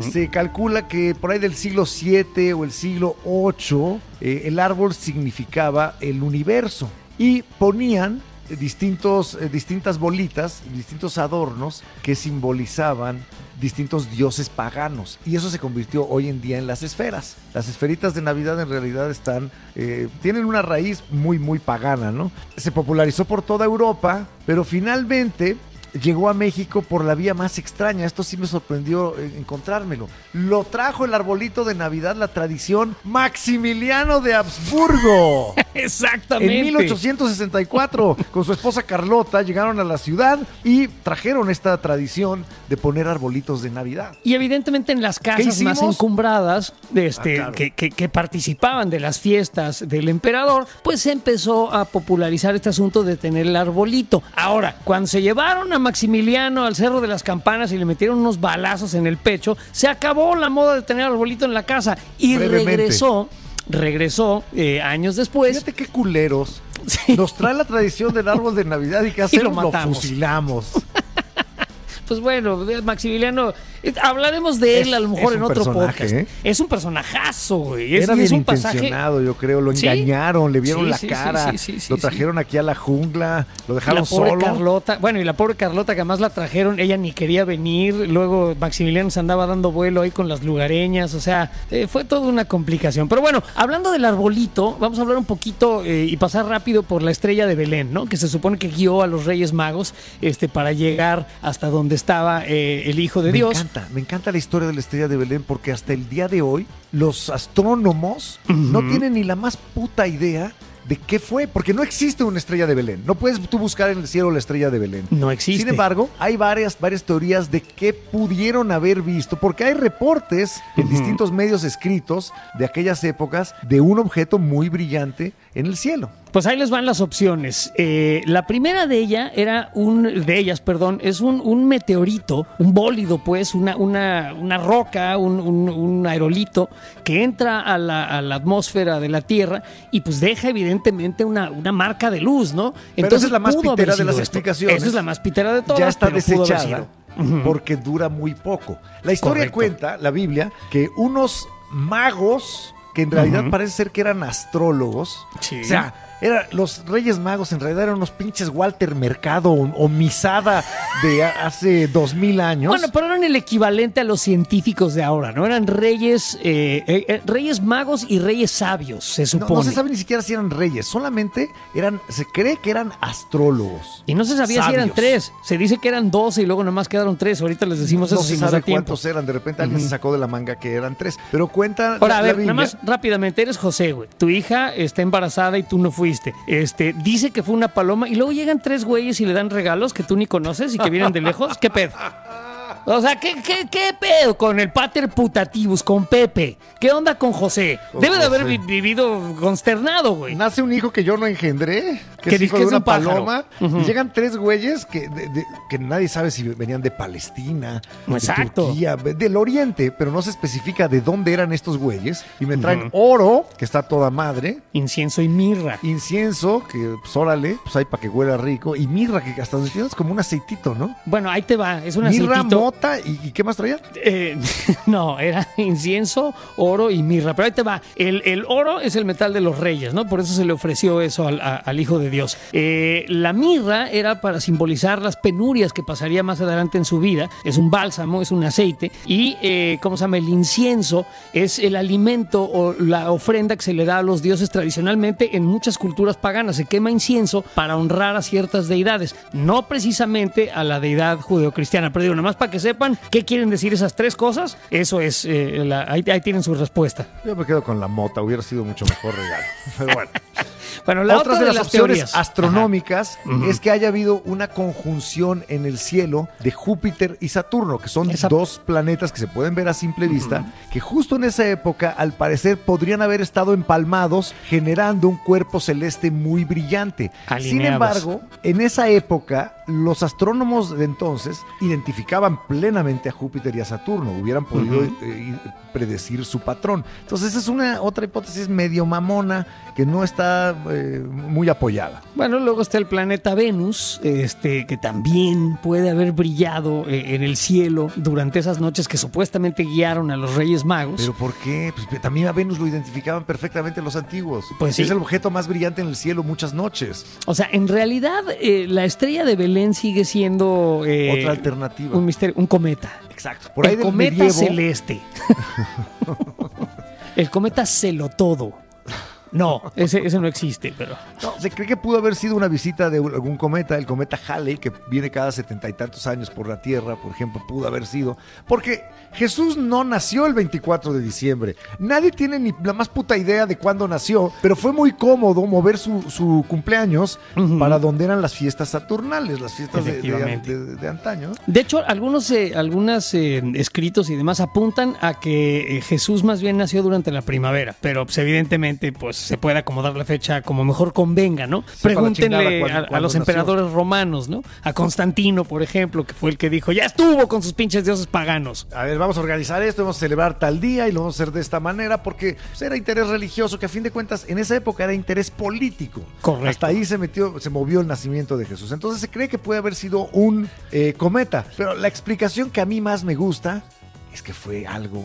Se calcula que por ahí del siglo VII o el siglo VIII, eh, el árbol significaba el universo. Y ponían distintos, eh, distintas bolitas, distintos adornos que simbolizaban distintos dioses paganos. Y eso se convirtió hoy en día en las esferas. Las esferitas de Navidad en realidad están, eh, tienen una raíz muy, muy pagana, ¿no? Se popularizó por toda Europa, pero finalmente llegó a México por la vía más extraña. Esto sí me sorprendió eh, encontrármelo. Lo trajo el arbolito de Navidad, la tradición Maximiliano de Habsburgo. [LAUGHS] Exactamente. En 1864, con su esposa Carlota, llegaron a la ciudad y trajeron esta tradición de poner arbolitos de Navidad. Y evidentemente en las casas más encumbradas de este, Ah, claro. que, que- que participaban de las fiestas del emperador, pues se empezó a popularizar este asunto de tener el arbolito. Ahora, cuando se llevaron a Maximiliano al Cerro de las Campanas y le metieron unos balazos en el pecho, se acabó la moda de tener arbolito en la casa y Brevemente. regresó, regresó eh, años después. Fíjate qué culeros. [LAUGHS] Sí. Nos trae la tradición del árbol de Navidad y qué [LAUGHS] hacemos, lo lo, matamos. fusilamos. [LAUGHS] Pues bueno, Maximiliano, eh, hablaremos de él Es- a lo mejor en otro podcast. ¿eh? Es un personajazo, güey. Es, Era bien es un pasaje. intencionado, yo creo. Lo Sí. engañaron, le vieron Sí, la sí, cara, lo trajeron aquí a la jungla, lo dejaron la pobre solo. Carlota, bueno, y la pobre Carlota que además la trajeron, ella ni quería venir, luego Maximiliano se andaba dando vuelo ahí con las lugareñas, o sea, eh, fue toda una complicación. Pero bueno, hablando del arbolito, vamos a hablar un poquito y pasar rápido por la estrella de Belén, ¿no? Que se supone que guió a los Reyes Magos este, para llegar hasta donde estaba eh, el Hijo de me Dios. encanta, me encanta la historia de la estrella de Belén porque hasta el día de hoy los astrónomos no tienen ni la más puta idea de qué fue, porque no existe una estrella de Belén. No puedes tú buscar en el cielo la estrella de Belén. No existe. Sin embargo, hay varias, varias teorías de qué pudieron haber visto, porque hay reportes en distintos medios escritos de aquellas épocas de un objeto muy brillante en el cielo. Pues ahí les van las opciones. Eh, la primera de ella era un, de ellas, perdón, es un, un meteorito, un bólido, pues, una, una, una roca, un, un- un aerolito que entra a la, a la atmósfera de la Tierra y pues deja evidentemente una, una marca de luz, ¿no? Pero esa es la más pitera de las esto. explicaciones. Esa es la más pitera de todas. ya está desechada porque dura muy poco. La historia Correcto. cuenta, la Biblia, que unos magos que en realidad parece ser que eran astrólogos, Sí. o sea, era, los Reyes Magos en realidad eran unos pinches Walter Mercado o, o Misada de hace dos mil años. Bueno, pero eran el equivalente a los científicos de ahora, ¿no? Eran reyes, eh, eh, eh, reyes magos y reyes sabios, se no, supone. no se sabe ni siquiera si eran reyes, solamente eran, se cree que eran astrólogos. Y no se sabía si eran tres. Se dice que eran doce y luego nomás quedaron tres. Ahorita les decimos no eso se si nos sabe tiempo. cuántos eran, de repente alguien se sacó de la manga que eran tres. Pero cuenta Ahora, la- a ver, nada más rápidamente, eres José, güey. Tu hija está embarazada y tú no fuiste. Este, dice que fue una paloma y luego llegan tres güeyes y le dan regalos que tú ni conoces y que vienen de lejos. ¿Qué pedo? O sea, ¿qué, qué, qué pedo con el pater putativus, con Pepe? ¿Qué onda con José? Con Debe de haber vi- vivido consternado, güey. Nace un hijo que yo no engendré, que Que es dice hijo que de es una un pájaro. paloma. Y llegan tres güeyes que, de- de- que nadie sabe si venían de Palestina, Exacto. de Turquía, del Oriente, pero no se especifica de dónde eran estos güeyes. Y me traen oro, que está toda madre, Incienso y mirra. incienso, que pues órale, pues hay para que huela rico, y mirra, que hasta donde tienes como un aceitito, ¿no? Bueno, ahí te va. Es un Mirra, aceitito. ¿Y, qué más traía? Eh, [LAUGHS] no, era [LAUGHS] incienso, oro y mirra. Pero ahí te va. El, el oro es el metal de los reyes, ¿no? Por eso se le ofreció eso al Hijo de Dios. Eh, la mirra era para simbolizar las penurias que pasaría más adelante en su vida. Es un bálsamo, es un aceite. Y, eh, ¿cómo se llama? El incienso es el alimento o la ofrenda que se le da a los dioses tradicionalmente en muchas culturas paganas. Se quema incienso para honrar a ciertas deidades, no precisamente a la deidad judeocristiana. Pero digo, nada más para que sepan qué quieren decir esas tres cosas, eso es, eh, la- ahí, ahí tienen su respuesta. Yo me quedo con la mota, hubiera sido mucho mejor regalo. [LAUGHS] Pero bueno. [LAUGHS] Bueno, la Otra otra de, las, opciones teorías. astronómicas Ajá. Es que haya habido una conjunción en el cielo de Júpiter y Saturno, que son Esa- dos planetas que se pueden ver a simple vista, que justo en esa época, al parecer, podrían haber estado empalmados, generando un cuerpo celeste muy brillante. Sin embargo, en esa época, los astrónomos de entonces identificaban plenamente a Júpiter y a Saturno, hubieran podido eh, predecir su patrón. Entonces, esa es una otra hipótesis medio mamona que no está eh, muy apoyada. Bueno, luego está el planeta Venus, este, que también puede haber brillado eh, en el cielo durante esas noches que supuestamente guiaron a los Reyes Magos. ¿Pero por qué? Pues también a Venus lo identificaban perfectamente los antiguos. Pues sí. Es el objeto más brillante en el cielo muchas noches. O sea, en realidad la estrella de Belén sigue siendo eh, Otra alternativa. un misterio, un cometa. Exacto. Por ahí el cometa medievo, celeste. [LAUGHS] el cometa celotodo. No, [LAUGHS] ese, ese no existe, pero. No, se cree que pudo haber sido una visita de algún cometa, el cometa Halley, que viene cada setenta y tantos años por la Tierra, por ejemplo, pudo haber sido. Porque Jesús no nació el 24 de diciembre. Nadie tiene ni la más puta idea de cuándo nació, pero fue muy cómodo mover su, su cumpleaños para donde eran las fiestas saturnales, las fiestas de, de- Efectivamente. de- de antaño. De hecho, algunos eh, algunas, eh, escritos y demás apuntan a que eh, Jesús más bien nació durante la primavera, pero pues, evidentemente pues se puede acomodar la fecha como mejor convenga, ¿no? Pregúntenle ¿cuándo- a, los nació? emperadores romanos, ¿no? A Constantino, por ejemplo, que fue el que dijo, ya estuvo con sus pinches dioses paganos. A ver, vamos a organizar esto, vamos a celebrar tal día y lo vamos a hacer de esta manera porque pues, era interés religioso que a fin de cuentas en esa época era interés político. Correcto. Hasta ahí se metió, se movió el nacimiento de Jesús. Entonces se cree que puede haber sido un eh, cometa. Pero la explicación que a mí más me gusta es que fue algo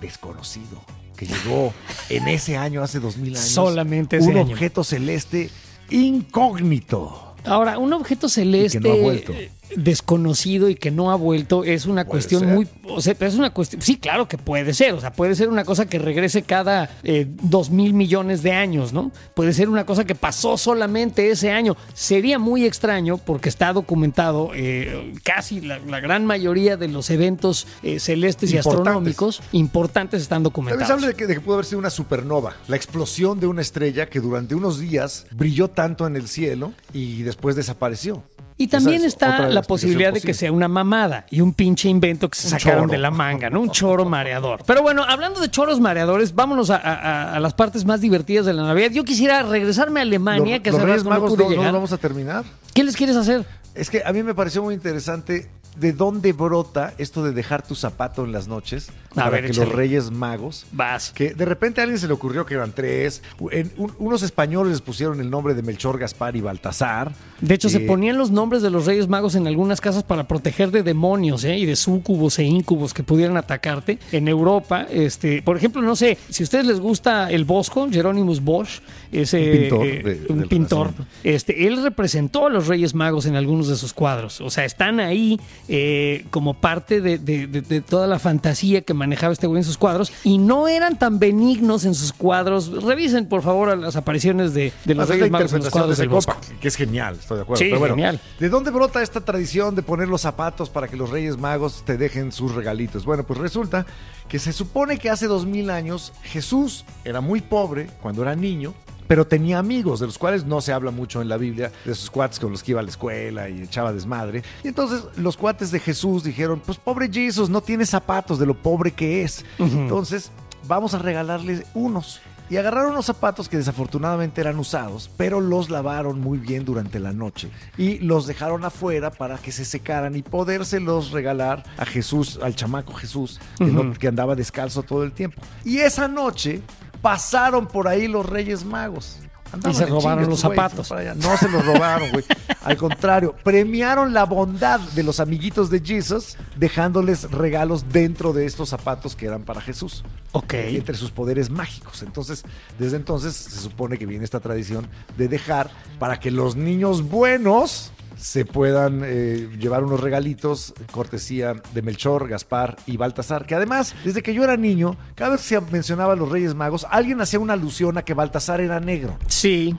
desconocido. Que llegó en ese año, hace dos mil años. Solamente ese Un año. objeto celeste incógnito. Ahora, un objeto celeste no ha vuelto. Desconocido y que no ha vuelto es una cuestión ser. muy, o sea, es una cuestión, sí, claro que puede ser, o sea, puede ser una cosa que regrese cada eh, dos mil millones de años, ¿no? Puede ser una cosa que pasó solamente ese año. Sería muy extraño porque está documentado eh, casi la, la gran mayoría de los eventos eh, celestes y astronómicos importantes están También documentados. se habla de que, de que pudo haber sido una supernova, la explosión de una estrella que durante unos días brilló tanto en el cielo y después desapareció. Y también es está otra la posibilidad de que sea una mamada y un pinche invento que se Un sacaron choro. de la manga, ¿no? Un [LAUGHS] choro mareador. Pero bueno, hablando de choros mareadores, vámonos a, a- a las partes más divertidas de la Navidad. Yo quisiera regresarme a Alemania, Los- que los hace Reyes rato no pude no, llegar. los vamos a terminar. ¿Qué les quieres hacer? Es que a mí me pareció muy interesante de dónde brota esto de dejar tu zapato en las noches A para ver, que échale. los Reyes Magos Vas. que de repente a alguien se le ocurrió que eran tres. En- un- unos españoles les pusieron el nombre de Melchor, Gaspar y Baltasar. De hecho, se Eh, ponían los nombres de los Reyes Magos en algunas casas para proteger de demonios ¿eh? y de súcubos e íncubos que pudieran atacarte. En Europa, este, por ejemplo, no sé, si a ustedes les gusta el Bosco, Jerónimos Bosch, ese Un pintor eh, de- un del pintor, Renacimiento. este, él representó a los Reyes Magos en algunos de sus cuadros. O sea, están ahí eh, como parte de, de- de- de toda la fantasía que manejaba este güey en sus cuadros y no eran tan benignos en sus cuadros. Revisen, por favor, a las apariciones de, de los es Reyes la Magos en los cuadros de del Bosco. compa, que es genial, estoy de acuerdo. Sí, Pero bueno, genial. ¿De dónde brota esta tradición de poner los zapatos para que los Reyes Magos te dejen sus regalitos? Bueno, pues resulta que se supone que hace dos mil años Jesús era muy pobre cuando era niño. Pero tenía amigos, de los cuales no se habla mucho en la Biblia, de esos cuates con los que iba a la escuela y echaba desmadre. Y entonces los cuates de Jesús dijeron, pues pobre Jesús, no tiene zapatos de lo pobre que es. Entonces vamos a regalarle unos. Y agarraron unos zapatos que desafortunadamente eran usados, pero los lavaron muy bien durante la noche y los dejaron afuera para que se secaran y podérselos regalar a Jesús, al chamaco Jesús, que, no- que andaba descalzo todo el tiempo. Y esa noche pasaron por ahí los Reyes Magos. Andaban Y se robaron los zapatos. No se los robaron, güey. [LAUGHS] Al contrario, premiaron la bondad de los amiguitos de Jesus, dejándoles regalos dentro de estos zapatos que eran para Jesús Ok. entre sus poderes mágicos. Entonces, desde entonces se supone que viene esta tradición de dejar para que los niños buenos se puedan eh, llevar unos regalitos, cortesía de Melchor, Gaspar y Baltasar, que además, desde que yo era niño, cada vez que se mencionaba a los Reyes Magos, alguien hacía una alusión a que Baltasar era negro. Sí.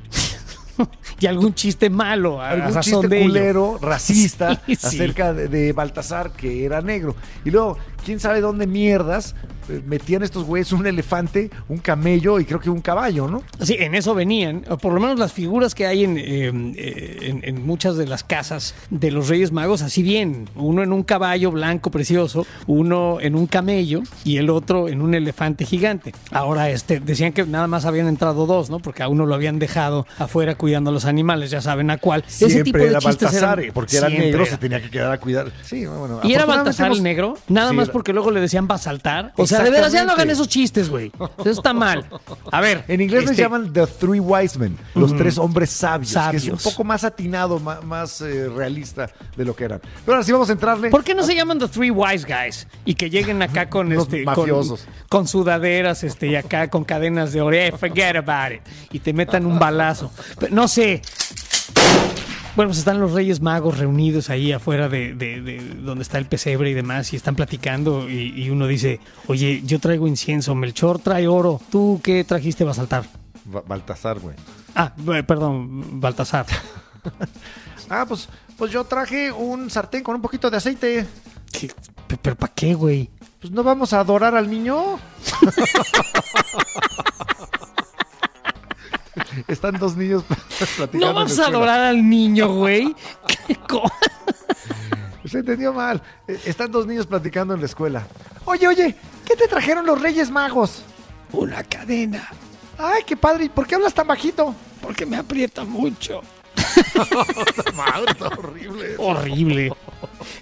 [LAUGHS] y algún chiste malo algún chiste de ello. culero, [LAUGHS] racista, Sí, sí. acerca de, de Baltasar, que era negro. Y luego, quién sabe dónde mierdas metían estos güeyes un elefante, un camello y creo que un caballo, ¿no? Sí, en eso venían. Por lo menos las figuras que hay en, eh, eh, en- en muchas de las casas de los Reyes Magos, así bien. Uno en un caballo blanco precioso, uno en un camello y el otro en un elefante gigante. Ahora, este, decían que nada más habían entrado dos, ¿no? Porque a uno lo habían dejado afuera cuidando a los animales, ya saben a cuál. Siempre era chistes Baltasar, eran- eh, porque era negro, era. se tenía que quedar a cuidar. Sí, bueno. ¿Y era Baltasar hemos- el negro? Nada Sí, más era- porque luego le decían basaltar. O sea, de veras, ya no hagan esos chistes, güey. Eso está mal. A ver. En inglés les este, llaman The Three Wise Men, los tres hombres sabios, que es un Sabios. poco más atinado, más, eh, realista de lo que eran. Pero ahora sí vamos a entrarle. ¿Por qué no se llaman The Three Wise Guys? Y que lleguen acá [LAUGHS] con Los este mafiosos. Con, con sudaderas este y acá con cadenas de ore, forget about it. Y te metan un balazo. Pero no sé. Bueno, pues están los Reyes Magos reunidos ahí afuera de, de- de donde está el pesebre y demás, y están platicando, y, y uno dice, oye, yo traigo incienso, Melchor trae oro, ¿tú qué trajiste para saltar? Ba- Baltasar, güey. Ah, eh, perdón, Baltasar. [LAUGHS] Ah, pues, pues yo traje un sartén con un poquito de aceite. ¿Qué- pe- ¿Pero para qué, güey? Pues no vamos a adorar al niño. [LAUGHS] Están dos niños [LAUGHS] platicando. No vamos a adorar al niño, güey. ¿Qué Se entendió mal. Eh, Están dos niños platicando en la escuela. Oye, oye, ¿qué te trajeron los Reyes Magos? Una cadena, Ay, qué padre. ¿Y por qué hablas tan bajito? porque me aprieta mucho. [LAUGHS] Madre, está horrible. Horrible.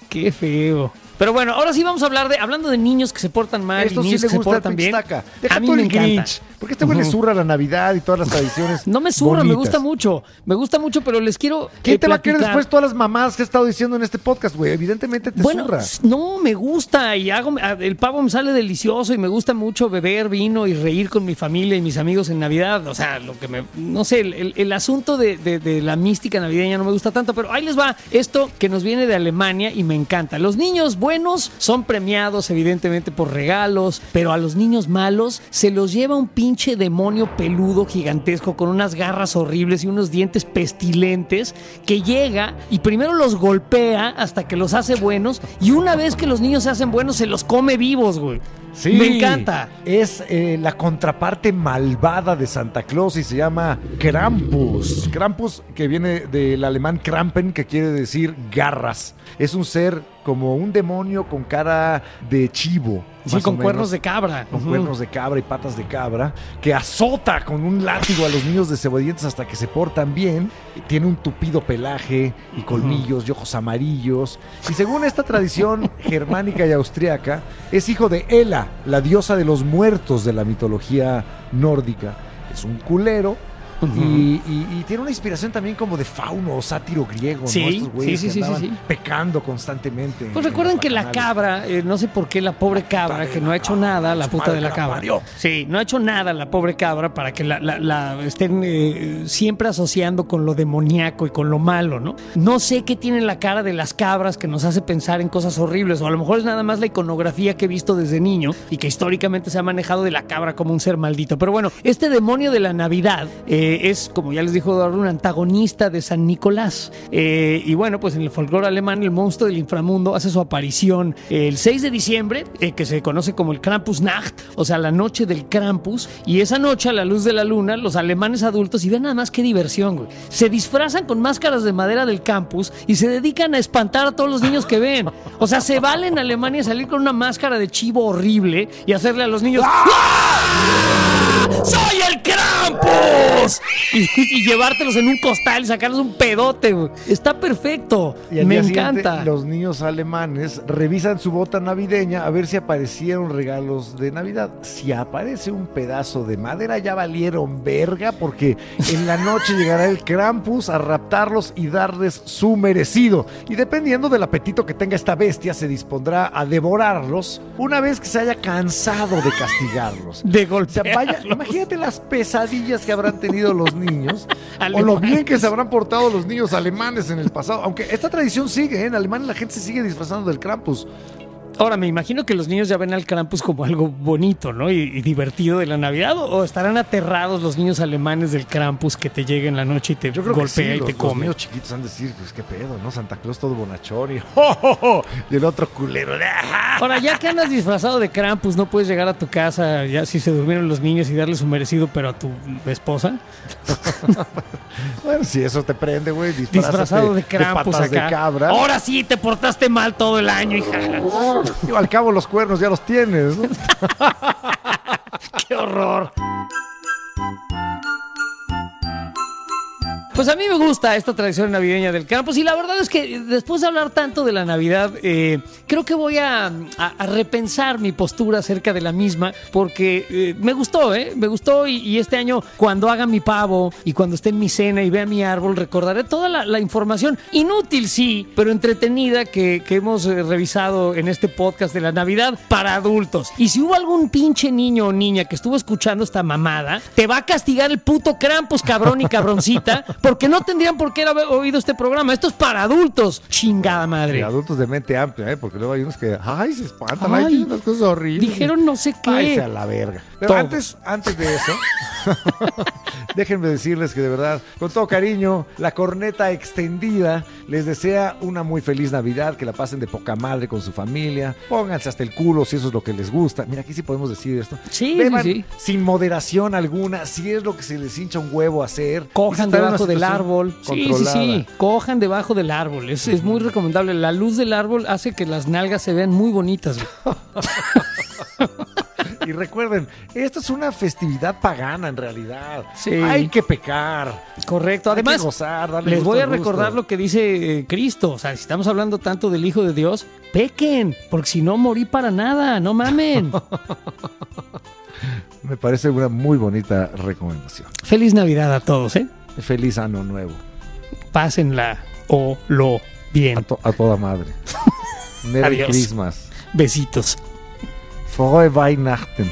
Qué feo. Pero bueno, ahora sí vamos a hablar de, hablando de niños que se portan mal Esto y niños le que se portan bien. Deja a mí me el encanta. Grinch. Porque este güey le Ujú. zurra la Navidad y todas las tradiciones. No me zurra, me gusta mucho. Me gusta mucho, pero les quiero. ¿Quién eh, te va a querer después todas las mamadas que he estado diciendo en este podcast, güey? Evidentemente te Bueno, zurra. no, me gusta y hago, a- el pavo me sale delicioso y me gusta mucho beber vino y reír con mi familia y mis amigos en Navidad. O sea, lo que me, no sé, el, el- el asunto de, de- de la mística navideña no me gusta tanto, pero ahí les va esto que nos viene de Alemania y me encanta. Los niños buenos son premiados evidentemente por regalos, pero a los niños malos se los lleva un pinche demonio peludo gigantesco con unas garras horribles y unos dientes pestilentes que llega y primero los golpea hasta que los hace buenos y una vez que los niños se hacen buenos se los come vivos, güey. Sí, Me encanta. Es eh, la contraparte malvada de Santa Claus y se llama Krampus. Krampus, que viene del alemán Krampen, que quiere decir garras. Es un ser como un demonio con cara de chivo. Sí, con cuernos de cabra. con cuernos de cabra y patas de cabra, que azota con un látigo a los niños de cebodientes hasta que se portan bien. Tiene un tupido pelaje y colmillos y ojos amarillos. Y según esta tradición [LAUGHS] germánica y austriaca, es hijo de Hela, la diosa de los muertos de la mitología nórdica. Es un culero. Y, y- y tiene una inspiración también como de fauno o sátiro griego, Sí, ¿no? Estos güeyes sí, sí, que sí, sí, pecando constantemente. Pues en recuerden que la cabra, eh, no sé por qué la pobre cabra, que no ha hecho cabra, nada, la puta de la la cabra. parió. Sí, no ha hecho nada la pobre cabra para que la, la- la estén eh, siempre asociando con lo demoníaco y con lo malo, ¿no? No sé qué tiene la cara de las cabras que nos hace pensar en cosas horribles, o a lo mejor es nada más la iconografía que he visto desde niño y que históricamente se ha manejado de la cabra como un ser maldito. Pero bueno, este demonio de la Navidad eh, es, como ya les dijo Eduardo, un antagonista de San Nicolás. Eh, y bueno, pues en el folclore alemán, el monstruo del inframundo hace su aparición el 6 de diciembre, eh, que se conoce como el Krampusnacht, o sea, la noche del Krampus. Y esa noche, a la luz de la luna, los alemanes adultos, y ven nada más qué diversión, güey, se disfrazan con máscaras de madera del campus y se dedican a espantar a todos los niños que ven. O sea, se vale en Alemania salir con una máscara de chivo horrible y hacerle a los niños. ¡Ah! ¡Soy el Krampus! Y, y llevártelos en un costal y sacarles un pedote, güey. Está perfecto. Y Me encanta. los niños alemanes revisan su bota navideña a ver si aparecieron regalos de Navidad. Si aparece un pedazo de madera, ya valieron verga, porque en la noche llegará el Krampus a raptarlos y darles su merecido. Y dependiendo del apetito que tenga esta bestia, se dispondrá a devorarlos una vez que se haya cansado de castigarlos. De O golpe. sea, vaya, imagínate las pesadillas que habrán tenido los niños [LAUGHS] o lo bien que se habrán portado los niños alemanes en el pasado. Aunque esta tradición sigue, ¿eh? en Alemania la gente se sigue disfrazando del Krampus. Ahora, me imagino que los niños ya ven al Krampus como algo bonito, ¿no? Y, y divertido de la Navidad. ¿O estarán aterrados los niños alemanes del Krampus que te llega en la noche y te Yo creo que golpea sí, y los, te los come? niños chiquitos han de decir, pues qué pedo, ¿no? Santa Claus todo bonachón y, [LAUGHS] ¡oh, oh, oh! y el otro culero. ¡ah! Ahora, ya que andas disfrazado de Krampus, ¿no puedes llegar a tu casa ya si se durmieron los niños y darle su merecido, pero a tu esposa? [LAUGHS] Bueno, si eso te prende, güey, Disfrazado de Krampus patas acá. de cabra. Ahora sí, te portaste mal todo el año, hija. [LAUGHS] [LAUGHS] Digo, al cabo los cuernos ya los tienes. [LAUGHS] ¡Qué horror! Pues a mí me gusta esta tradición navideña del Krampus y la verdad es que después de hablar tanto de la Navidad, eh, creo que voy a, repensar mi postura acerca de la misma porque eh, me gustó, ¿eh? Me gustó y, este año cuando haga mi pavo y cuando esté en mi cena y vea mi árbol recordaré toda la, información inútil, sí, pero entretenida que, que hemos eh, revisado en este podcast de la Navidad para adultos. Y si hubo algún pinche niño o niña que estuvo escuchando esta mamada, te va a castigar el puto Krampus, cabrón y cabroncita, [LAUGHS] porque no tendrían por qué haber oído este programa. Esto es para adultos. Chingada Y madre. adultos de mente amplia, ¿eh? Porque luego hay unos que, ay, se espantan, ay, Ay, dicen unas cosas horribles. Dijeron no sé Ay, qué. a la verga. Pero Todo. antes, antes de eso, [LAUGHS] déjenme decirles que de verdad, con todo cariño, la corneta extendida les desea una muy feliz Navidad, que la pasen de poca madre con su familia, pónganse hasta el culo si eso es lo que les gusta. Mira, aquí sí podemos decir esto. Sí, Beban sí, sí. sin moderación alguna, si es lo que se les hincha un huevo hacer. Cojan debajo del árbol. Sí, sí, sí. Cojan debajo del árbol. Es, es muy recomendable. La luz del árbol hace que las nalgas se vean muy bonitas. [LAUGHS] Y recuerden, esto es una festividad pagana en realidad. Sí. Hay que pecar. Correcto. Hay que Además, gozar, darle les voy a recordar lo que dice eh, Cristo. O sea, si estamos hablando tanto del Hijo de Dios, pequen, porque si no morí para nada, no mamen. [LAUGHS] Me parece una muy bonita recomendación. Feliz Navidad a todos, ¿eh? Feliz año nuevo. Pásenla o lo A, bien. to- a toda madre. [LAUGHS] Merry Adiós. Christmas. Besitos. Frohe Weihnachten.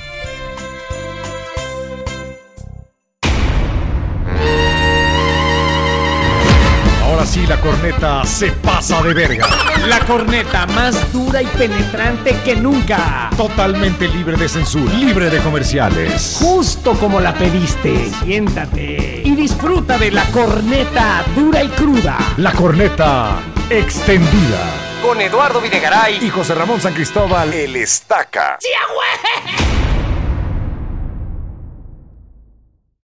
Ahora sí, la corneta se pasa de verga. La corneta más dura y penetrante que nunca. Totalmente libre de censura, libre de comerciales. Justo como la pediste. Siéntate y disfruta de la corneta dura y cruda. La corneta extendida. Con Eduardo Videgaray. Y José Ramón San Cristóbal, el estaca. ¡Sí, güey!